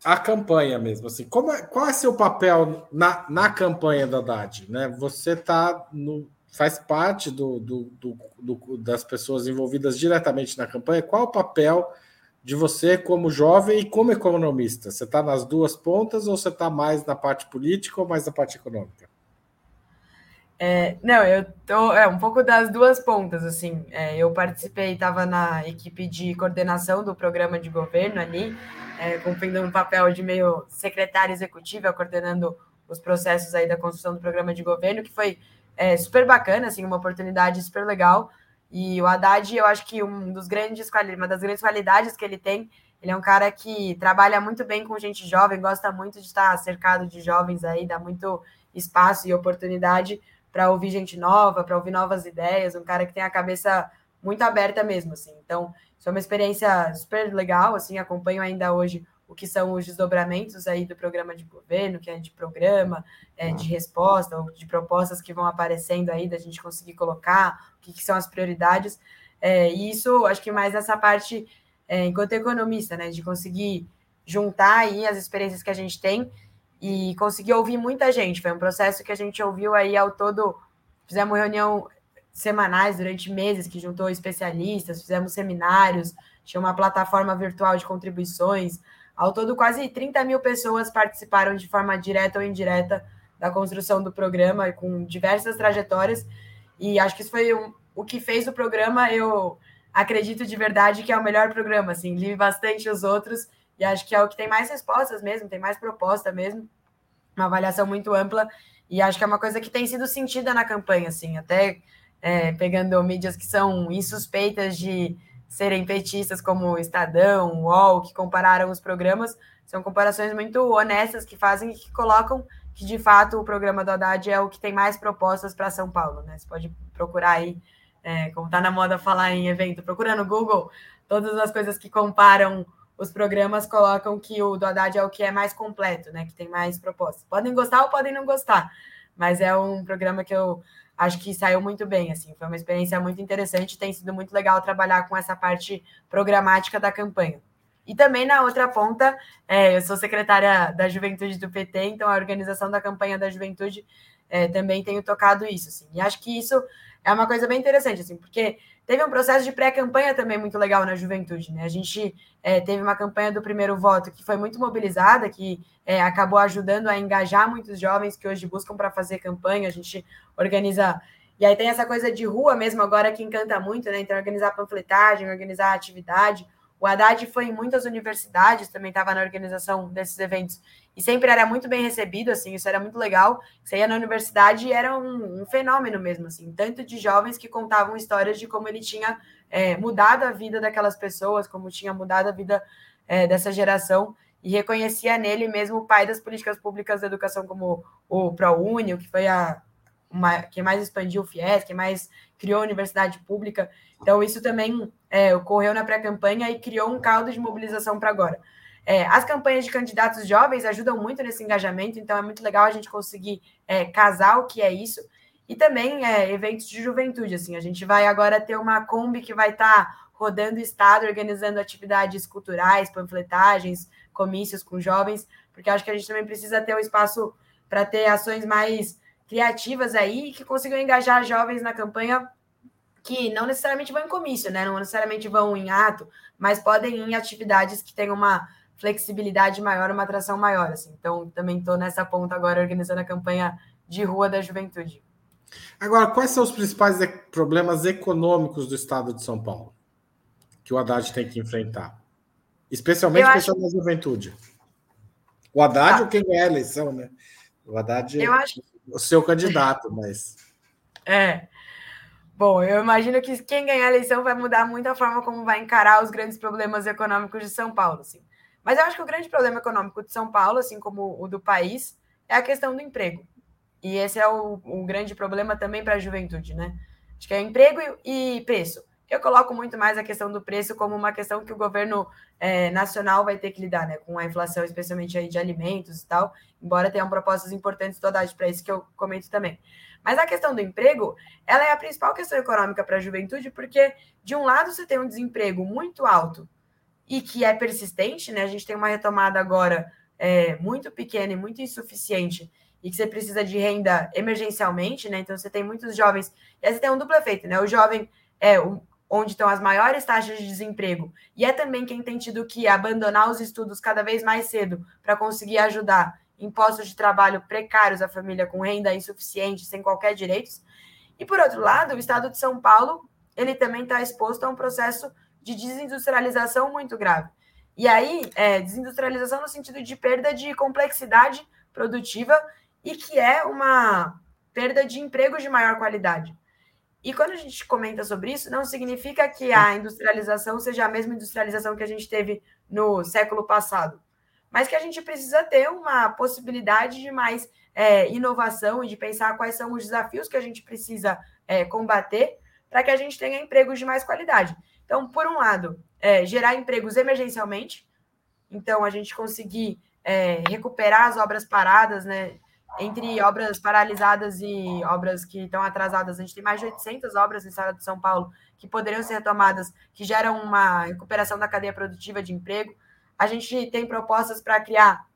Speaker 2: a campanha mesmo. Assim, como é, qual é seu papel na, na campanha da Haddad? Né? Você tá no, faz parte do, do, do, do, das pessoas envolvidas diretamente na campanha. Qual o papel de você como jovem e como economista? Você está nas duas pontas ou você está mais na parte política ou mais na parte econômica?
Speaker 3: É, não, eu tô é um pouco das duas pontas, assim. É, eu participei, estava na equipe de coordenação do programa de governo ali, é, cumprindo um papel de meio secretária executiva, coordenando os processos aí da construção do programa de governo, que foi é, super bacana, assim, uma oportunidade super legal. E o Haddad, eu acho que um dos grandes, uma das grandes qualidades que ele tem, ele é um cara que trabalha muito bem com gente jovem, gosta muito de estar cercado de jovens aí, dá muito espaço e oportunidade para ouvir gente nova, para ouvir novas ideias, um cara que tem a cabeça muito aberta mesmo, assim. Então, isso é uma experiência super legal, assim, acompanho ainda hoje o que são os desdobramentos aí do programa de governo, que é de programa, é, de resposta, ou de propostas que vão aparecendo aí da gente conseguir colocar, o que, que são as prioridades. É, e isso, acho que mais nessa parte, é, enquanto economista, né, de conseguir juntar aí as experiências que a gente tem e conseguir ouvir muita gente. Foi um processo que a gente ouviu aí ao todo, fizemos reunião semanais durante meses que juntou especialistas, fizemos seminários, tinha uma plataforma virtual de contribuições, ao todo, quase 30 mil pessoas participaram de forma direta ou indireta da construção do programa, com diversas trajetórias. E acho que isso foi um, o que fez o programa. Eu acredito de verdade que é o melhor programa. Assim, li bastante os outros e acho que é o que tem mais respostas mesmo, tem mais proposta mesmo, uma avaliação muito ampla, e acho que é uma coisa que tem sido sentida na campanha, assim, até é, pegando mídias que são insuspeitas de serem petistas, como Estadão, UOL, que compararam os programas, são comparações muito honestas que fazem que colocam que de fato o programa do Haddad é o que tem mais propostas para São Paulo, né? Você pode procurar aí, é, como está na moda falar em evento, procura no Google, todas as coisas que comparam os programas colocam que o do Haddad é o que é mais completo, né? Que tem mais propostas. Podem gostar ou podem não gostar, mas é um programa que eu acho que saiu muito bem, assim, foi uma experiência muito interessante, tem sido muito legal trabalhar com essa parte programática da campanha. E também na outra ponta, é, eu sou secretária da Juventude do PT, então a organização da campanha da Juventude é, também tenho tocado isso, assim. E acho que isso é uma coisa bem interessante, assim, porque teve um processo de pré-campanha também muito legal na Juventude, né? A gente é, teve uma campanha do primeiro voto que foi muito mobilizada, que é, acabou ajudando a engajar muitos jovens que hoje buscam para fazer campanha. A gente organiza e aí tem essa coisa de rua mesmo agora que encanta muito, né? Então, organizar panfletagem, organizar atividade. O Haddad foi em muitas universidades, também estava na organização desses eventos, e sempre era muito bem recebido, assim, isso era muito legal. Você ia na universidade e era um, um fenômeno mesmo, assim, tanto de jovens que contavam histórias de como ele tinha é, mudado a vida daquelas pessoas, como tinha mudado a vida é, dessa geração, e reconhecia nele mesmo o pai das políticas públicas da educação, como o ProUni, que foi a uma, que mais expandiu o FIES, que mais criou a universidade pública. Então, isso também é, ocorreu na pré-campanha e criou um caldo de mobilização para agora. É, as campanhas de candidatos jovens ajudam muito nesse engajamento, então é muito legal a gente conseguir é, casar o que é isso. E também é, eventos de juventude, assim, a gente vai agora ter uma Kombi que vai estar tá rodando o estado, organizando atividades culturais, panfletagens, comícios com jovens, porque acho que a gente também precisa ter um espaço para ter ações mais criativas aí que consigam engajar jovens na campanha que não necessariamente vão em comício, né? Não necessariamente vão em ato, mas podem ir em atividades que tenham uma flexibilidade maior, uma atração maior. Assim. Então, também estou nessa ponta agora organizando a campanha de rua da juventude.
Speaker 2: Agora, quais são os principais problemas econômicos do estado de São Paulo que o Haddad tem que enfrentar? Especialmente a acho... da juventude. O Haddad ah. ou quem ganhar a eleição, né? O Haddad. Eu acho o seu candidato, mas.
Speaker 3: É. Bom, eu imagino que quem ganhar a eleição vai mudar muito a forma como vai encarar os grandes problemas econômicos de São Paulo, assim. Mas eu acho que o grande problema econômico de São Paulo, assim como o do país, é a questão do emprego. E esse é o, o grande problema também para a juventude, né? Acho que é emprego e, e preço. Eu coloco muito mais a questão do preço como uma questão que o governo é, nacional vai ter que lidar, né? Com a inflação, especialmente aí de alimentos e tal, embora tenham propostas importantes todas para isso que eu comento também. Mas a questão do emprego, ela é a principal questão econômica para a juventude, porque de um lado você tem um desemprego muito alto e que é persistente, né? A gente tem uma retomada agora é, muito pequena e muito insuficiente e que você precisa de renda emergencialmente, né? Então você tem muitos jovens, e aí você tem um duplo efeito, né? O jovem é o, onde estão as maiores taxas de desemprego, e é também quem tem tido que abandonar os estudos cada vez mais cedo para conseguir ajudar em postos de trabalho precários a família com renda insuficiente, sem qualquer direitos. E por outro lado, o estado de São Paulo, ele também está exposto a um processo de desindustrialização muito grave. E aí, é, desindustrialização no sentido de perda de complexidade produtiva e que é uma perda de empregos de maior qualidade. E quando a gente comenta sobre isso, não significa que a industrialização seja a mesma industrialização que a gente teve no século passado, mas que a gente precisa ter uma possibilidade de mais é, inovação e de pensar quais são os desafios que a gente precisa é, combater para que a gente tenha empregos de mais qualidade. Então, por um lado, é, gerar empregos emergencialmente, então a gente conseguir é, recuperar as obras paradas, né? entre obras paralisadas e obras que estão atrasadas, a gente tem mais de 800 obras no estado de São Paulo que poderiam ser retomadas, que geram uma recuperação da cadeia produtiva de emprego. A gente tem propostas para criar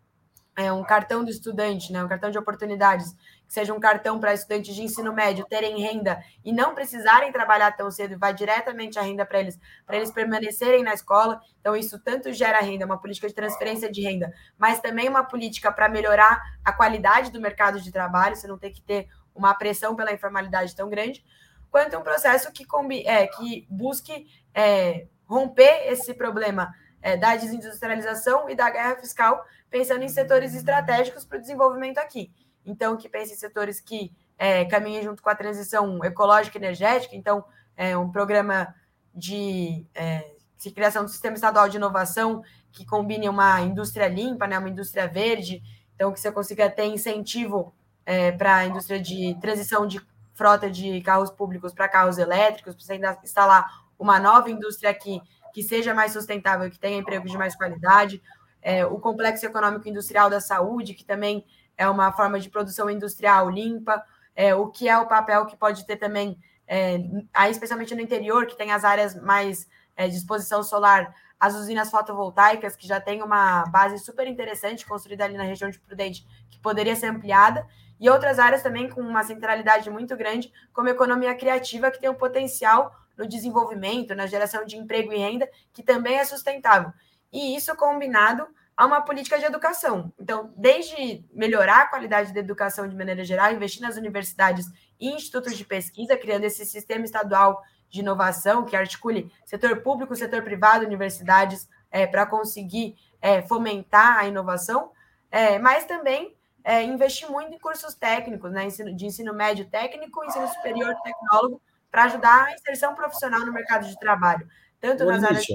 Speaker 3: é, um cartão do estudante, né, um cartão de oportunidades, que seja um cartão para estudantes de ensino médio terem renda e não precisarem trabalhar tão cedo vai diretamente a renda para eles, para eles permanecerem na escola. Então, isso tanto gera renda, uma política de transferência de renda, mas também uma política para melhorar a qualidade do mercado de trabalho, você não tem que ter uma pressão pela informalidade tão grande, quanto um processo que, é, que busque é, romper esse problema é, da desindustrialização e da guerra fiscal, pensando em setores estratégicos para o desenvolvimento aqui. Então, que pense em setores que é, caminhem junto com a transição ecológica e energética, então, é, um programa de, é, de criação do sistema estadual de inovação que combine uma indústria limpa, né, uma indústria verde, então que você consiga ter incentivo é, para a indústria de transição de frota de carros públicos para carros elétricos, para você ainda instalar uma nova indústria aqui que seja mais sustentável, que tenha empregos de mais qualidade, é, o complexo econômico industrial da saúde, que também é uma forma de produção industrial limpa, é, o que é o papel que pode ter também, é, aí especialmente no interior, que tem as áreas mais é, de exposição solar, as usinas fotovoltaicas, que já tem uma base super interessante construída ali na região de Prudente, que poderia ser ampliada, e outras áreas também com uma centralidade muito grande, como economia criativa, que tem um potencial no desenvolvimento, na geração de emprego e renda, que também é sustentável. E isso combinado a uma política de educação. Então, desde melhorar a qualidade da educação de maneira geral, investir nas universidades e institutos de pesquisa, criando esse sistema estadual de inovação que articule setor público, setor privado, universidades, é, para conseguir é, fomentar a inovação, é, mas também é, investir muito em cursos técnicos, né, de ensino médio técnico, ensino superior tecnólogo, para ajudar a inserção profissional no mercado de trabalho, tanto nas áreas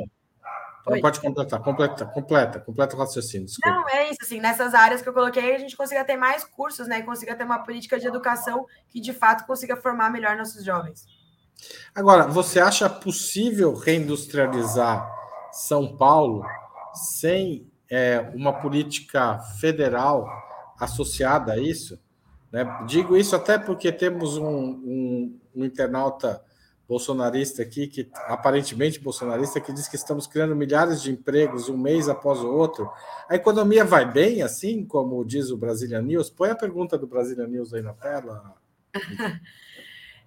Speaker 2: pode completar, completa, completa, completa o raciocínio.
Speaker 3: Desculpa. Não, é isso, assim, nessas áreas que eu coloquei, a gente consiga ter mais cursos, né? E consiga ter uma política de educação que de fato consiga formar melhor nossos jovens.
Speaker 2: Agora, você acha possível reindustrializar São Paulo sem é, uma política federal associada a isso? Né? Digo isso até porque temos um, um, um internauta bolsonarista aqui, que aparentemente bolsonarista, que diz que estamos criando milhares de empregos um mês após o outro. A economia vai bem, assim como diz o Brasília News? Põe a pergunta do Brasília News aí na tela. *laughs*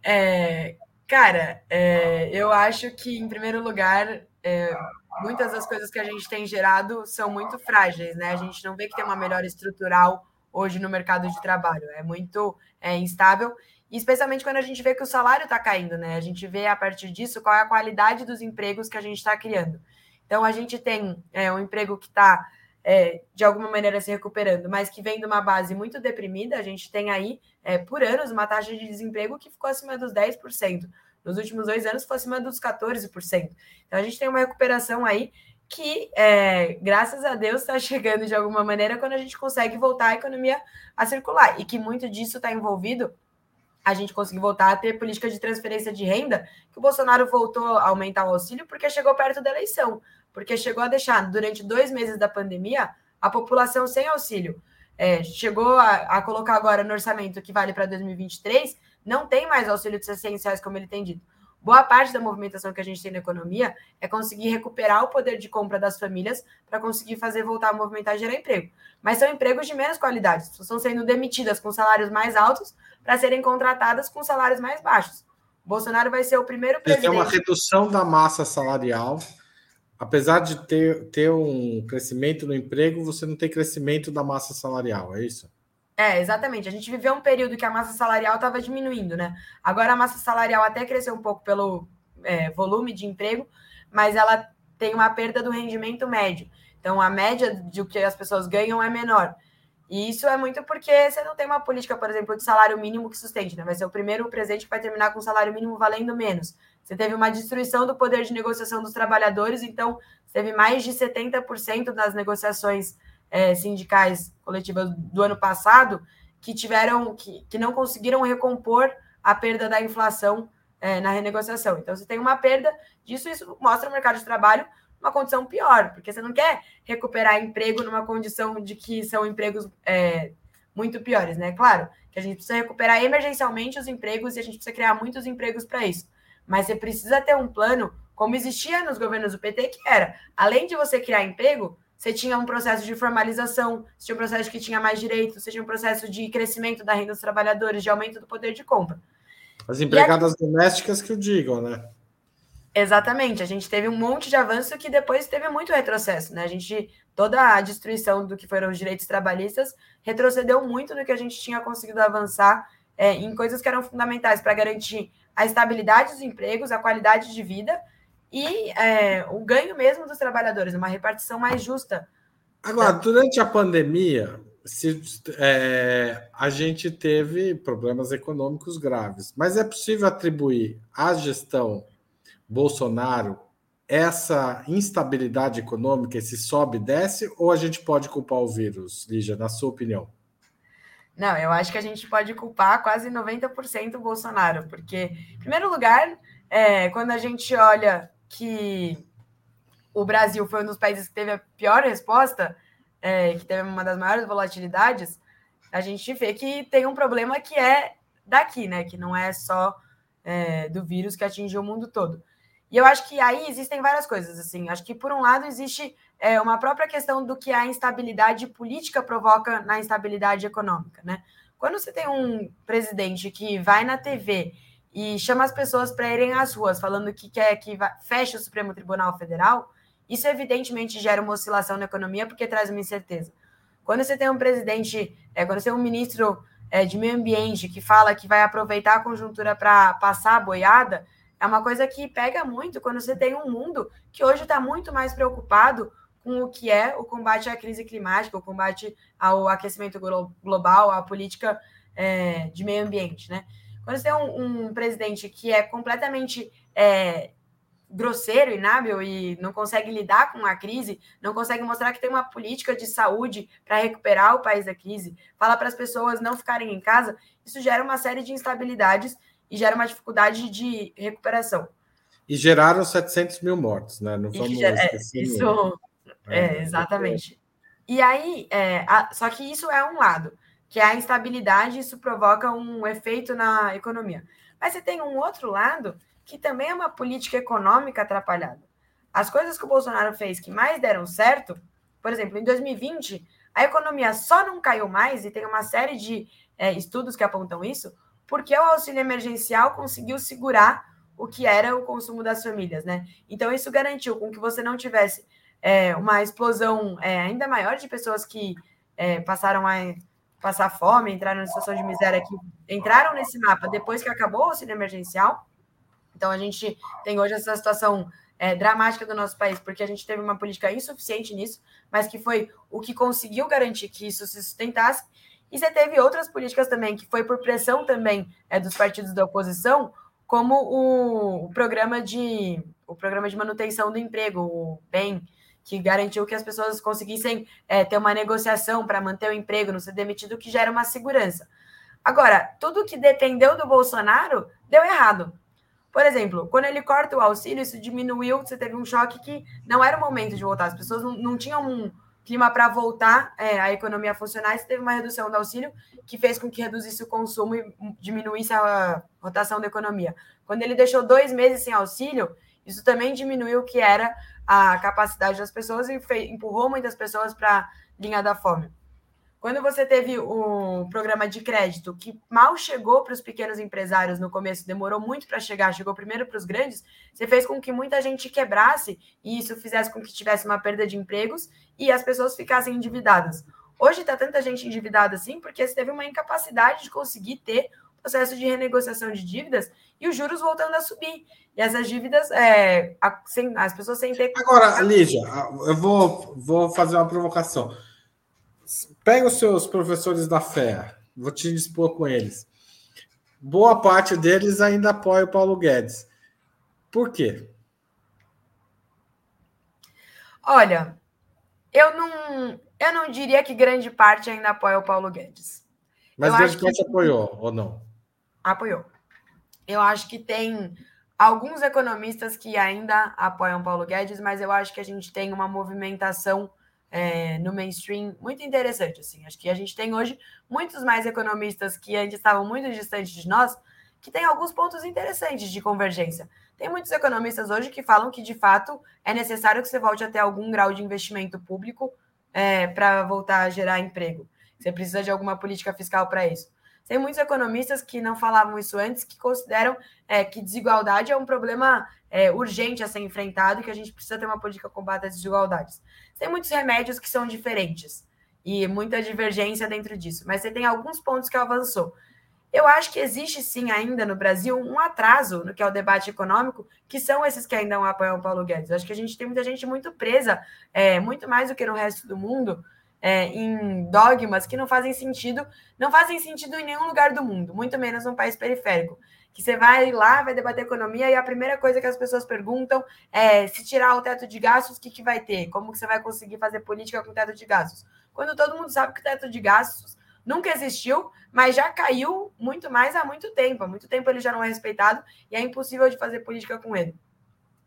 Speaker 3: é, cara, é, eu acho que, em primeiro lugar, é, muitas das coisas que a gente tem gerado são muito frágeis, né? A gente não vê que tem uma melhora estrutural hoje no mercado de trabalho, é muito é, instável especialmente quando a gente vê que o salário está caindo, né? A gente vê a partir disso qual é a qualidade dos empregos que a gente está criando. Então, a gente tem é, um emprego que está, é, de alguma maneira, se recuperando, mas que vem de uma base muito deprimida. A gente tem aí, é, por anos, uma taxa de desemprego que ficou acima dos 10%. Nos últimos dois anos, ficou acima dos 14%. Então, a gente tem uma recuperação aí que, é, graças a Deus, está chegando de alguma maneira quando a gente consegue voltar a economia a circular. E que muito disso está envolvido a gente conseguir voltar a ter política de transferência de renda, que o Bolsonaro voltou a aumentar o auxílio porque chegou perto da eleição, porque chegou a deixar, durante dois meses da pandemia, a população sem auxílio. É, chegou a, a, colocar agora no orçamento que vale para 2023, não tem mais auxílio de 600 reais, como ele tem dito. Boa parte da movimentação que a gente tem na economia é conseguir recuperar o poder de compra das famílias para conseguir fazer voltar a movimentar e gerar emprego. Mas são empregos de menos qualidade, estão sendo demitidas com salários mais altos para serem contratadas com salários mais baixos. O Bolsonaro vai ser o primeiro presidente.
Speaker 2: Tem uma redução da massa salarial. Apesar de ter, ter um crescimento no emprego, você não tem crescimento da massa salarial, é isso?
Speaker 3: É, exatamente. A gente viveu um período que a massa salarial estava diminuindo, né? Agora a massa salarial até cresceu um pouco pelo é, volume de emprego, mas ela tem uma perda do rendimento médio. Então a média de o que as pessoas ganham é menor. E isso é muito porque você não tem uma política, por exemplo, de salário mínimo que sustente, né? Vai ser o primeiro presente que vai terminar com o salário mínimo valendo menos. Você teve uma destruição do poder de negociação dos trabalhadores, então teve mais de 70% das negociações é, sindicais coletivas do ano passado que tiveram que, que não conseguiram recompor a perda da inflação é, na renegociação. Então, você tem uma perda disso, isso mostra o mercado de trabalho uma condição pior, porque você não quer recuperar emprego numa condição de que são empregos é, muito piores, né? Claro que a gente precisa recuperar emergencialmente os empregos e a gente precisa criar muitos empregos para isso. Mas você precisa ter um plano, como existia nos governos do PT, que era, além de você criar emprego, você tinha um processo de formalização, você tinha um processo que tinha mais direitos, você tinha um processo de crescimento da renda dos trabalhadores, de aumento do poder de compra.
Speaker 2: As empregadas domésticas que o digam, né?
Speaker 3: Exatamente, a gente teve um monte de avanço que depois teve muito retrocesso, né? A gente, toda a destruição do que foram os direitos trabalhistas retrocedeu muito do que a gente tinha conseguido avançar é, em coisas que eram fundamentais para garantir a estabilidade dos empregos, a qualidade de vida e é, o ganho mesmo dos trabalhadores, uma repartição mais justa.
Speaker 2: Agora, durante a pandemia, se, é, a gente teve problemas econômicos graves, mas é possível atribuir à gestão Bolsonaro essa instabilidade econômica, esse sobe e desce, ou a gente pode culpar o vírus, Lígia, na sua opinião?
Speaker 3: Não, eu acho que a gente pode culpar quase 90% o Bolsonaro, porque, em primeiro lugar, é, quando a gente olha que o Brasil foi um dos países que teve a pior resposta, é, que teve uma das maiores volatilidades, a gente vê que tem um problema que é daqui, né? Que não é só é, do vírus que atingiu o mundo todo. E eu acho que aí existem várias coisas, assim. Acho que, por um lado, existe é, uma própria questão do que a instabilidade política provoca na instabilidade econômica, né? Quando você tem um presidente que vai na TV e chama as pessoas para irem às ruas falando que quer que feche o Supremo Tribunal Federal, isso evidentemente gera uma oscilação na economia porque traz uma incerteza. Quando você tem um presidente, é, quando você tem um ministro é, de meio ambiente que fala que vai aproveitar a conjuntura para passar a boiada, é uma coisa que pega muito quando você tem um mundo que hoje está muito mais preocupado com o que é o combate à crise climática, o combate ao aquecimento global, à política é, de meio ambiente, né? Quando você tem um, um presidente que é completamente é, grosseiro, inábil e não consegue lidar com a crise, não consegue mostrar que tem uma política de saúde para recuperar o país da crise, fala para as pessoas não ficarem em casa, isso gera uma série de instabilidades e gera uma dificuldade de recuperação.
Speaker 2: E geraram 700 mil mortos, né? Não vamos
Speaker 3: gera, é, isso, é, é, exatamente. E aí, é, a, só que isso é um lado, que é a instabilidade, isso provoca um efeito na economia. Mas você tem um outro lado, que também é uma política econômica atrapalhada. As coisas que o Bolsonaro fez que mais deram certo, por exemplo, em 2020, a economia só não caiu mais, e tem uma série de é, estudos que apontam isso, porque o auxílio emergencial conseguiu segurar o que era o consumo das famílias, né? Então, isso garantiu com que você não tivesse é, uma explosão é, ainda maior de pessoas que é, passaram a passar fome, entraram em situação de miséria, que entraram nesse mapa depois que acabou o auxílio emergencial. Então, a gente tem hoje essa situação é, dramática do nosso país, porque a gente teve uma política insuficiente nisso, mas que foi o que conseguiu garantir que isso se sustentasse. E você teve outras políticas também, que foi por pressão também é, dos partidos da oposição, como o, o, programa de o programa de manutenção do emprego, o BEM, que garantiu que as pessoas conseguissem é, ter uma negociação para manter o emprego, não ser demitido, que gera uma segurança. Agora, tudo que dependeu do Bolsonaro deu errado. Por exemplo, quando ele corta o auxílio, isso diminuiu, você teve um choque que não era o momento de voltar. As pessoas não, não tinham um, clima para voltar é, a economia a funcionar, e teve uma redução do auxílio que fez com que reduzisse o consumo e diminuísse a rotação da economia. Quando ele deixou dois meses sem auxílio, isso também diminuiu o que era a capacidade das pessoas e empurrou muitas pessoas para a linha da fome. Quando você teve o programa de crédito que mal chegou para os pequenos empresários no começo, demorou muito para chegar, chegou primeiro para os grandes, você fez com que muita gente quebrasse e isso fizesse com que tivesse uma perda de empregos e as pessoas ficassem endividadas. Hoje está tanta gente endividada assim porque você teve uma incapacidade de conseguir ter processo de renegociação de dívidas e os juros voltando a subir. E essas dívidas, é, as pessoas sem ter.
Speaker 2: Agora, Lígia, eu vou, vou fazer uma provocação. Pega os seus professores da fé, vou te dispor com eles. Boa parte deles ainda apoia o Paulo Guedes. Por quê?
Speaker 3: Olha, eu não, eu não diria que grande parte ainda apoia o Paulo Guedes.
Speaker 2: Mas eu grande parte que... apoiou, ou não?
Speaker 3: Apoiou. Eu acho que tem alguns economistas que ainda apoiam Paulo Guedes, mas eu acho que a gente tem uma movimentação é, no mainstream muito interessante. Assim. Acho que a gente tem hoje muitos mais economistas que antes estavam muito distantes de nós, que tem alguns pontos interessantes de convergência. Tem muitos economistas hoje que falam que, de fato, é necessário que você volte a ter algum grau de investimento público é, para voltar a gerar emprego. Você precisa de alguma política fiscal para isso. Tem muitos economistas que não falavam isso antes, que consideram é, que desigualdade é um problema é, urgente a ser enfrentado e que a gente precisa ter uma política combate as desigualdades. Tem muitos remédios que são diferentes e muita divergência dentro disso, mas você tem alguns pontos que avançou. Eu acho que existe sim ainda no Brasil um atraso no que é o debate econômico, que são esses que ainda não apoiam o Paulo Guedes. Eu acho que a gente tem muita gente muito presa, é, muito mais do que no resto do mundo, é, em dogmas que não fazem sentido, não fazem sentido em nenhum lugar do mundo, muito menos num país periférico. Que você vai lá, vai debater economia e a primeira coisa que as pessoas perguntam é se tirar o teto de gastos, o que, que vai ter? Como que você vai conseguir fazer política com teto de gastos? Quando todo mundo sabe que o teto de gastos nunca existiu, mas já caiu muito mais há muito tempo. Há muito tempo ele já não é respeitado e é impossível de fazer política com ele.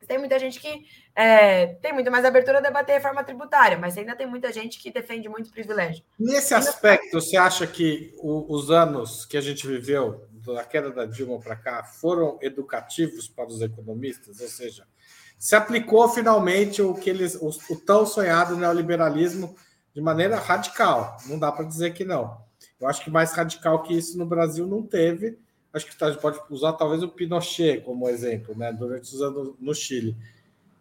Speaker 3: Tem muita gente que é, tem muito mais abertura a debater reforma tributária, mas ainda tem muita gente que defende muito privilégio.
Speaker 2: Nesse aspecto, você acha que o, os anos que a gente viveu, da queda da Dilma para cá, foram educativos para os economistas? Ou seja, se aplicou finalmente o que eles, o, o tão sonhado neoliberalismo de maneira radical. Não dá para dizer que não. Eu acho que mais radical que isso no Brasil não teve acho que a gente pode usar talvez o Pinochet como exemplo, né, durante os anos no Chile.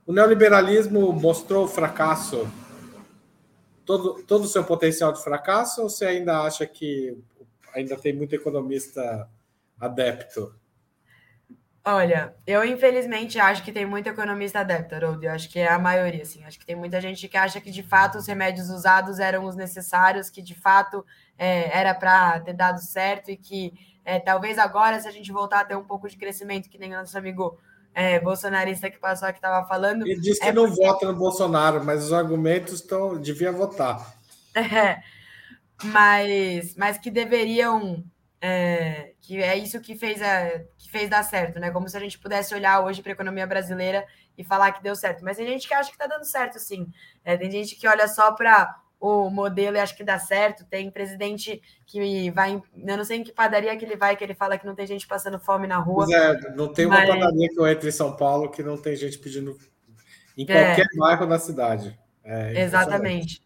Speaker 2: O neoliberalismo mostrou o fracasso, todo, todo o seu potencial de fracasso, ou você ainda acha que ainda tem muito economista adepto?
Speaker 3: Olha, eu infelizmente acho que tem muito economista adepto, Haroldo. Eu acho que é a maioria, assim. Acho que tem muita gente que acha que de fato os remédios usados eram os necessários, que de fato é, era para ter dado certo e que é, talvez agora, se a gente voltar a ter um pouco de crescimento, que nem o nosso amigo é, bolsonarista que passou aqui estava falando.
Speaker 2: Ele disse que é não porque... vota no Bolsonaro, mas os argumentos estão. devia votar. *laughs*
Speaker 3: É, mas, mas que deveriam. É, que é isso que fez, a, que fez dar certo, né? Como se a gente pudesse olhar hoje para a economia brasileira e falar que deu certo. Mas tem gente que acha que está dando certo, sim. É, tem gente que olha só para o modelo e acho que dá certo. Tem presidente que vai. Eu não sei em que padaria que ele vai, que ele fala que não tem gente passando fome na rua.
Speaker 2: Pois é, não tem uma mas... padaria que eu entre em São Paulo que não tem gente pedindo em qualquer é. bairro da cidade.
Speaker 3: É Exatamente.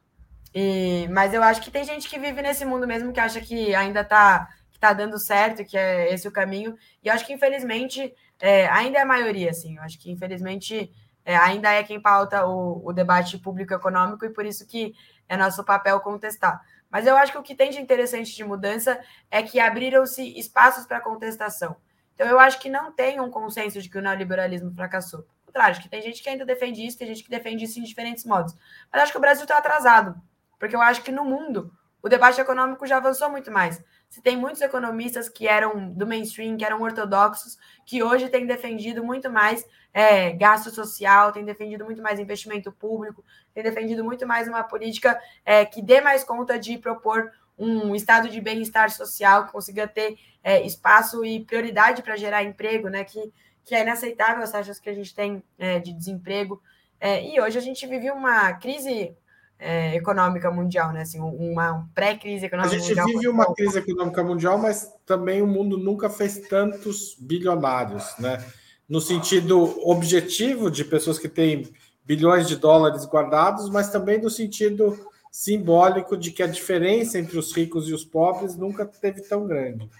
Speaker 3: E, mas eu acho que tem gente que vive nesse mundo mesmo que acha que ainda está que tá dando certo, que é esse o caminho. E eu acho que, infelizmente, é, ainda é a maioria, assim. Eu acho que, infelizmente, é, ainda é quem pauta o, o debate público econômico e por isso que é nosso papel contestar. Mas eu acho que o que tem de interessante de mudança é que abriram-se espaços para contestação. Então, eu acho que não tem um consenso de que o neoliberalismo fracassou. Claro, acho que tem gente que ainda defende isso, tem gente que defende isso em diferentes modos. Mas acho que o Brasil está atrasado, porque eu acho que no mundo o debate econômico já avançou muito mais. Se tem muitos economistas que eram do mainstream, que eram ortodoxos, que hoje têm defendido muito mais é, gasto social, têm defendido muito mais investimento público, têm defendido muito mais uma política é, que dê mais conta de propor um estado de bem-estar social, que consiga ter é, espaço e prioridade para gerar emprego, né? Que, que é inaceitável as taxas que a gente tem é, de desemprego. É, e hoje a gente vive uma crise é, econômica mundial, né? Assim, uma pré-crise econômica
Speaker 2: mundial. A gente mundial, vive uma crise econômica mundial, mas também o mundo nunca fez tantos bilionários, né? No sentido objetivo de pessoas que têm bilhões de dólares guardados, mas também no sentido simbólico de que a diferença entre os ricos e os pobres nunca teve tão grande.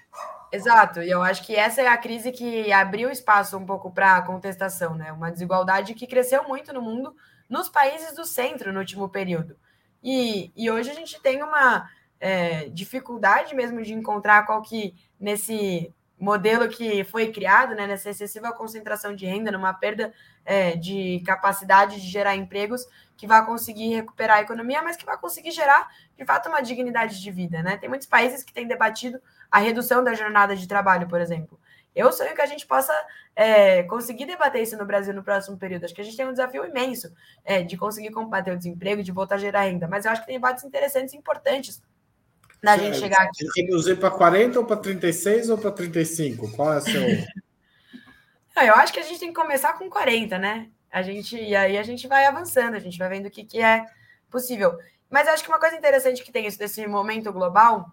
Speaker 3: Exato, e eu acho que essa é a crise que abriu espaço um pouco para a contestação, né? Uma desigualdade que cresceu muito no mundo, nos países do centro no último período. E, e hoje a gente tem uma é, dificuldade mesmo de encontrar qual que, nesse modelo que foi criado, né, nessa excessiva concentração de renda, numa perda é, de capacidade de gerar empregos, que vai conseguir recuperar a economia, mas que vai conseguir gerar, de fato, uma dignidade de vida. Né? Tem muitos países que têm debatido a redução da jornada de trabalho, por exemplo. Eu sonho que a gente possa é, conseguir debater isso no Brasil no próximo período. Acho que a gente tem um desafio imenso é, de conseguir combater o desemprego, de voltar a gerar renda. Mas eu acho que tem debates interessantes e importantes da Sim, gente chegar aqui.
Speaker 2: Reduzir para 40 ou para 36 ou para 35? Qual é o seu. *laughs*
Speaker 3: Não, eu acho que a gente tem que começar com 40, né? A gente, e aí a gente vai avançando, a gente vai vendo o que, que é possível. Mas eu acho que uma coisa interessante que tem isso desse momento global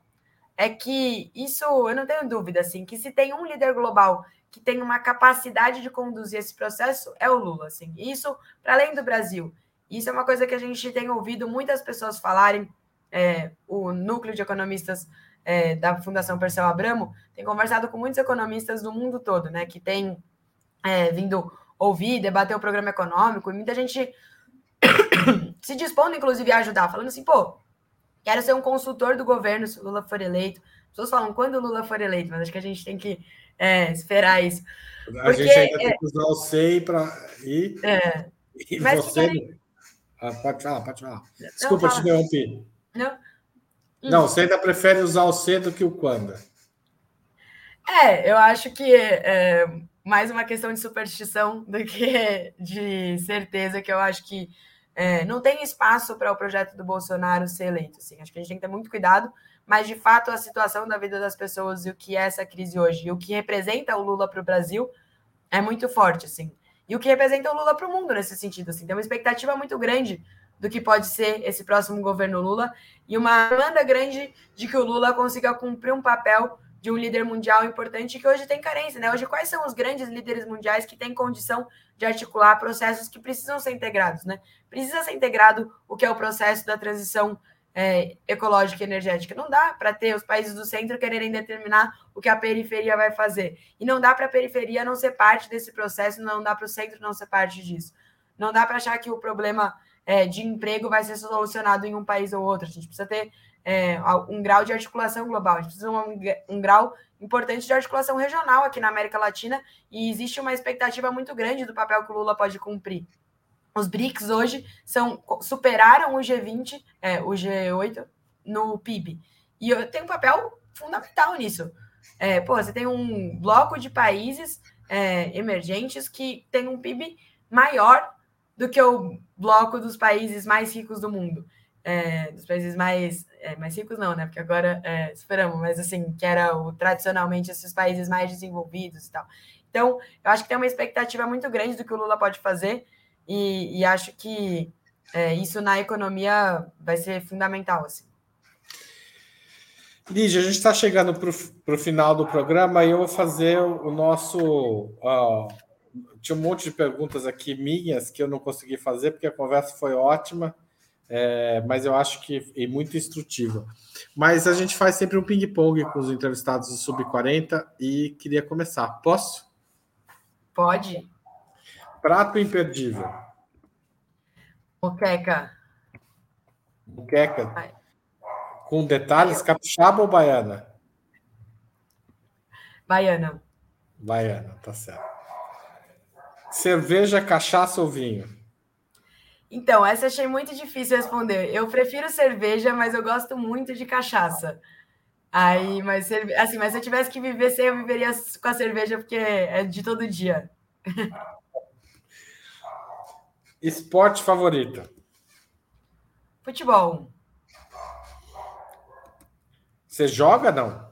Speaker 3: é que isso, eu não tenho dúvida, assim, que se tem um líder global que tem uma capacidade de conduzir esse processo, é o Lula, assim. Isso, para além do Brasil. Isso é uma coisa que a gente tem ouvido muitas pessoas falarem, é, o núcleo de economistas é, da Fundação Perseu Abramo tem conversado com muitos economistas do mundo todo, né, que tem é, vindo ouvir, debater o programa econômico, e muita gente *coughs* se dispondo, inclusive, a ajudar, falando assim, pô, Quero ser um consultor do governo se o Lula for eleito. As pessoas falam quando o Lula for eleito, mas acho que a gente tem que é, esperar isso.
Speaker 2: Porque, a gente ainda tem que usar o SEI para. E,
Speaker 3: é,
Speaker 2: e você. Querem... Ah, pode falar, pode falar. Desculpa, te interromper.
Speaker 3: Não.
Speaker 2: Não, você ainda prefere usar o C do que o quando.
Speaker 3: É, eu acho que é mais uma questão de superstição do que de certeza, que eu acho que é, não tem espaço para o projeto do Bolsonaro ser eleito. Assim. Acho que a gente tem que ter muito cuidado, mas de fato a situação da vida das pessoas e o que é essa crise hoje e o que representa o Lula para o Brasil é muito forte, assim. E o que representa o Lula para o mundo nesse sentido, assim. Tem uma expectativa muito grande do que pode ser esse próximo governo Lula e uma demanda grande de que o Lula consiga cumprir um papel de um líder mundial importante que hoje tem carência, né? Hoje, quais são os grandes líderes mundiais que têm condição de articular processos que precisam ser integrados, né? Precisa ser integrado o que é o processo da transição é, ecológica e energética. Não dá para ter os países do centro quererem determinar o que a periferia vai fazer. E não dá para a periferia não ser parte desse processo, não dá para o centro não ser parte disso. Não dá para achar que o problema é, de emprego vai ser solucionado em um país ou outro. A gente precisa ter é, um grau de articulação global, a gente precisa um, um grau importante de articulação regional aqui na América Latina e existe uma expectativa muito grande do papel que o Lula pode cumprir. Os BRICS hoje são, superaram o G20, é, o G8 no PIB. E tem um papel fundamental nisso. É, pô, você tem um bloco de países é, emergentes que tem um PIB maior do que o bloco dos países mais ricos do mundo. É, dos países mais, é, mais ricos não, né? Porque agora é, esperamos, mas assim, que era o, tradicionalmente esses países mais desenvolvidos e tal. Então, eu acho que tem uma expectativa muito grande do que o Lula pode fazer, e, e acho que é, isso na economia vai ser fundamental. Assim.
Speaker 2: Lígia, a gente está chegando para o final do programa e eu vou fazer o nosso. Uh, tinha um monte de perguntas aqui minhas que eu não consegui fazer porque a conversa foi ótima, é, mas eu acho que é muito instrutiva. Mas a gente faz sempre um ping-pong com os entrevistados do Sub-40 e queria começar. Posso?
Speaker 3: Pode.
Speaker 2: Prato imperdível.
Speaker 3: Moqueca.
Speaker 2: Moqueca. Com detalhes, capixaba ou baiana?
Speaker 3: Baiana.
Speaker 2: Baiana, tá certo. Cerveja, cachaça ou vinho?
Speaker 3: Então, essa achei muito difícil responder. Eu prefiro cerveja, mas eu gosto muito de cachaça. Aí, mas assim, mas se eu tivesse que viver sem, eu viveria com a cerveja, porque é de todo dia.
Speaker 2: Esporte favorito?
Speaker 3: Futebol.
Speaker 2: Você joga não?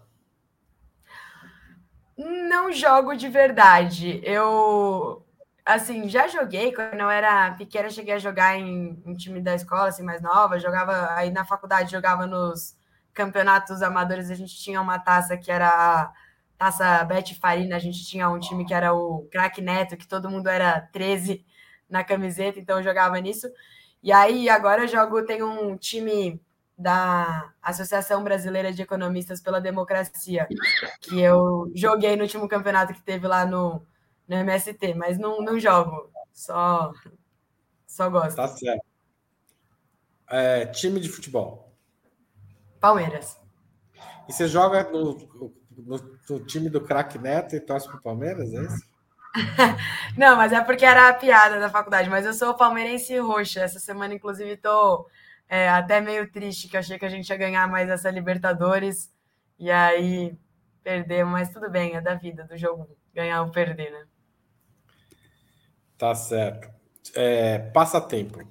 Speaker 3: Não jogo de verdade. Eu assim, já joguei quando eu era pequena, cheguei a jogar em um time da escola, assim, mais nova, jogava aí na faculdade, jogava nos campeonatos amadores, a gente tinha uma taça que era a taça Bete Farina, a gente tinha um time que era o Crack Neto, que todo mundo era 13 na camiseta, então eu jogava nisso. E aí agora eu jogo, tem um time da Associação Brasileira de Economistas pela Democracia, que eu joguei no último campeonato que teve lá no, no MST, mas não, não jogo, só, só gosto.
Speaker 2: Tá certo. É, time de futebol?
Speaker 3: Palmeiras.
Speaker 2: E você joga no, no, no time do craque Neto e torce pro Palmeiras, é isso? *laughs*
Speaker 3: Não, mas é porque era a piada da faculdade. Mas eu sou palmeirense roxa. Essa semana, inclusive, tô é, até meio triste, que achei que a gente ia ganhar mais essa Libertadores. E aí perdemos, mas tudo bem, é da vida, do jogo, ganhar ou perder, né?
Speaker 2: Tá certo. É, passatempo.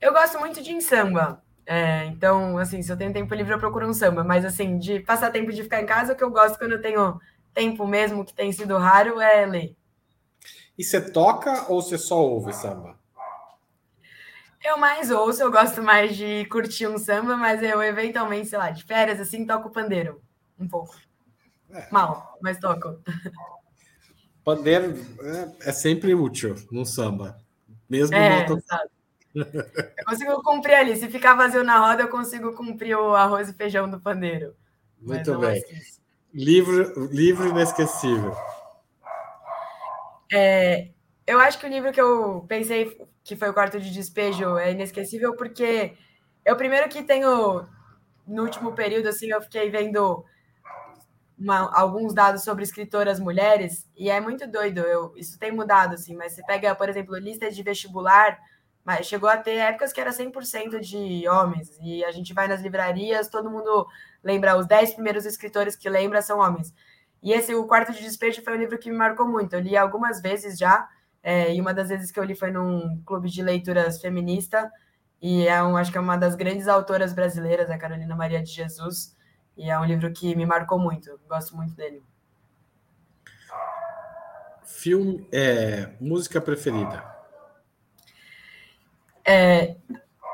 Speaker 3: Eu gosto muito de samba. É, então, assim, se eu tenho tempo livre, eu procuro um samba. Mas, assim, de passatempo de ficar em casa, o que eu gosto quando eu tenho tempo mesmo, que tem sido raro, é ler.
Speaker 2: E você toca ou você só ouve samba?
Speaker 3: Eu mais ouço, eu gosto mais de curtir um samba, mas eu eventualmente, sei lá, de férias assim, toco pandeiro. Um pouco. É. Mal, mas toco. *laughs*
Speaker 2: Pandeiro é, é sempre útil num samba. Mesmo
Speaker 3: é, no *laughs* Eu consigo cumprir ali. Se ficar vazio na roda, eu consigo cumprir o arroz e feijão do pandeiro.
Speaker 2: Muito bem. Livro, livro inesquecível.
Speaker 3: É, eu acho que o livro que eu pensei que foi o quarto de despejo é inesquecível porque eu primeiro que tenho, no último período, assim, eu fiquei vendo uma, alguns dados sobre escritoras mulheres, e é muito doido, eu, isso tem mudado, assim, mas você pega, por exemplo, lista de vestibular, mas chegou a ter épocas que era 100% de homens, e a gente vai nas livrarias, todo mundo lembra, os 10 primeiros escritores que lembra são homens. E esse, O Quarto de Despejo, foi um livro que me marcou muito, eu li algumas vezes já, é, e uma das vezes que eu li foi num clube de leituras feminista, e é um, acho que é uma das grandes autoras brasileiras, a Carolina Maria de Jesus, e é um livro que me marcou muito, gosto muito dele.
Speaker 2: Filme, é, música preferida?
Speaker 3: É,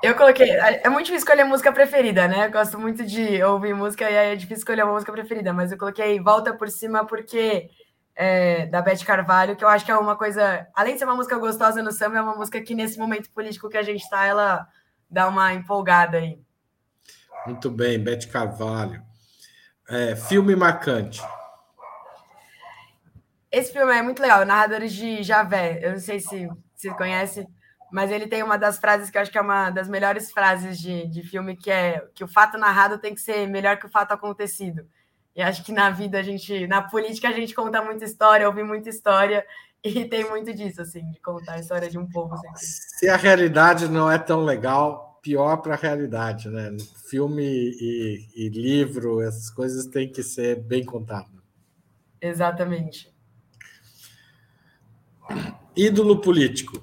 Speaker 3: eu coloquei. É muito difícil escolher música preferida, né? Eu gosto muito de ouvir música e aí é difícil escolher uma música preferida, mas eu coloquei Volta por Cima porque é, da Beth Carvalho, que eu acho que é uma coisa. Além de ser uma música gostosa no samba, é uma música que nesse momento político que a gente está, ela dá uma empolgada aí.
Speaker 2: Muito bem, Beth Carvalho. É, filme marcante.
Speaker 3: Esse filme é muito legal, Narradores de Javé. Eu não sei se você conhece, mas ele tem uma das frases que eu acho que é uma das melhores frases de, de filme, que é que o fato narrado tem que ser melhor que o fato acontecido. E acho que na vida a gente, na política a gente conta muita história, ouve muita história, e tem muito disso, assim, de contar a história de um povo. Sempre.
Speaker 2: Se a realidade não é tão legal, pior para a realidade, né? Filme e, e, livro, essas coisas têm que ser bem contadas.
Speaker 3: Exatamente.
Speaker 2: Ídolo político.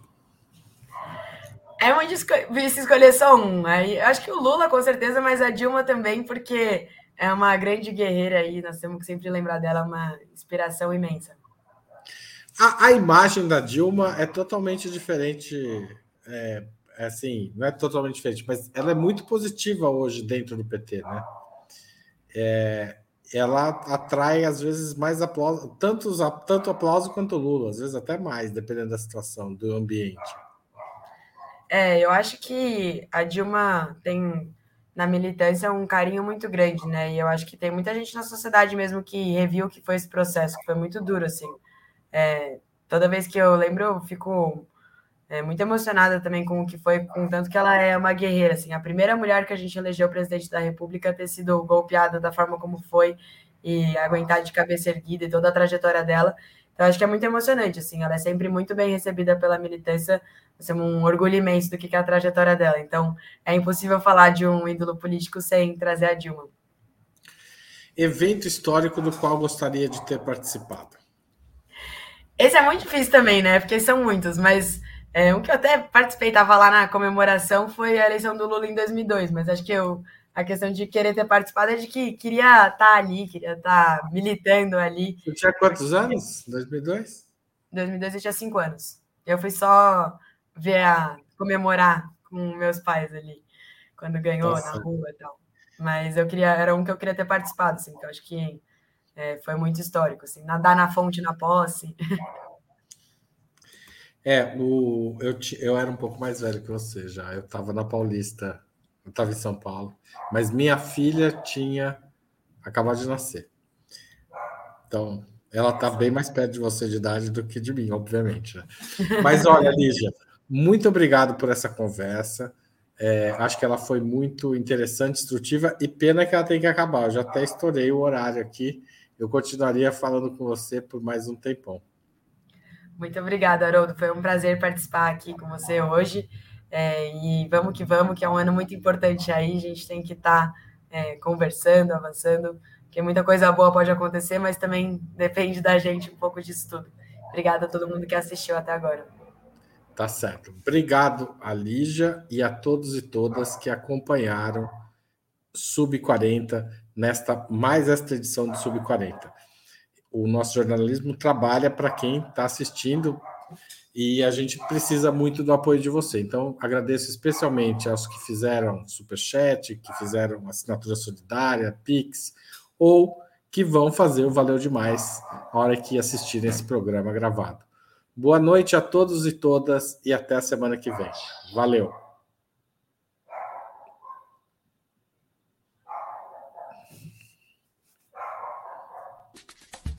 Speaker 3: É muito difícil escolher só um. Aí, acho que o Lula, com certeza, mas a Dilma também, porque é uma grande guerreira aí, nós temos que sempre lembrar dela, uma inspiração imensa.
Speaker 2: A, a imagem da Dilma é totalmente diferente é, é assim, não é totalmente diferente, mas ela é muito positiva hoje dentro do PT, né? É, ela atrai às vezes mais aplauso, tanto, tanto aplauso quanto Lula, às vezes até mais, dependendo da situação, do ambiente.
Speaker 3: É, eu acho que a Dilma tem na militância um carinho muito grande, né? E eu acho que tem muita gente na sociedade mesmo que reviu que foi esse processo, que foi muito duro, assim. É, toda vez que eu lembro, eu fico é, muito emocionada também com o que foi, com tanto que ela é uma guerreira, assim, a primeira mulher que a gente elegeu presidente da República ter sido golpeada da forma como foi e aguentar de cabeça erguida e toda a trajetória dela. Então, acho que é muito emocionante, assim, ela é sempre muito bem recebida pela militância, é um orgulho imenso do que é a trajetória dela. Então, é impossível falar de um ídolo político sem trazer a Dilma.
Speaker 2: Evento histórico do qual gostaria de ter participado?
Speaker 3: Esse é muito difícil também, né? Porque são muitos, mas é, um que eu até participei, estava lá na comemoração, foi a eleição do Lula em 2002, mas acho que eu, a questão de querer ter participado é de que queria estar tá ali, queria estar tá militando ali.
Speaker 2: Você tinha quantos anos? 2002?
Speaker 3: 2002 eu tinha cinco anos. Eu fui só ver a comemorar com meus pais ali, quando ganhou Nossa. na rua e tal. Mas eu queria, era um que eu queria ter participado, assim, que eu acho que é, foi muito histórico, assim, nadar na fonte na posse. *laughs*
Speaker 2: É, o, eu, eu era um pouco mais velho que você já. Eu estava na Paulista, eu estava em São Paulo, mas minha filha tinha acabado de nascer. Então, ela está bem mais perto de você de idade do que de mim, obviamente. Né? Mas olha, Lígia, muito obrigado por essa conversa. É, acho que ela foi muito interessante, instrutiva, e pena que ela tem que acabar. Eu já até estourei o horário aqui. Eu continuaria falando com você por mais um tempão.
Speaker 3: Muito obrigada, Haroldo. Foi um prazer participar aqui com você hoje. É, e vamos que vamos, que é um ano muito importante aí. A gente tem que estar tá, é, conversando, avançando, porque muita coisa boa pode acontecer, mas também depende da gente um pouco disso tudo. Obrigada a todo mundo que assistiu até agora.
Speaker 2: Tá certo. Obrigado a Lígia e a todos e todas que acompanharam Sub 40 nesta mais esta edição do Sub 40 o nosso jornalismo trabalha para quem está assistindo e a gente precisa muito do apoio de você. Então, agradeço especialmente aos que fizeram superchat, que fizeram assinatura solidária, Pix, ou que vão fazer o Valeu Demais na hora que assistirem esse programa gravado. Boa noite a todos e todas e até a semana que vem. Valeu!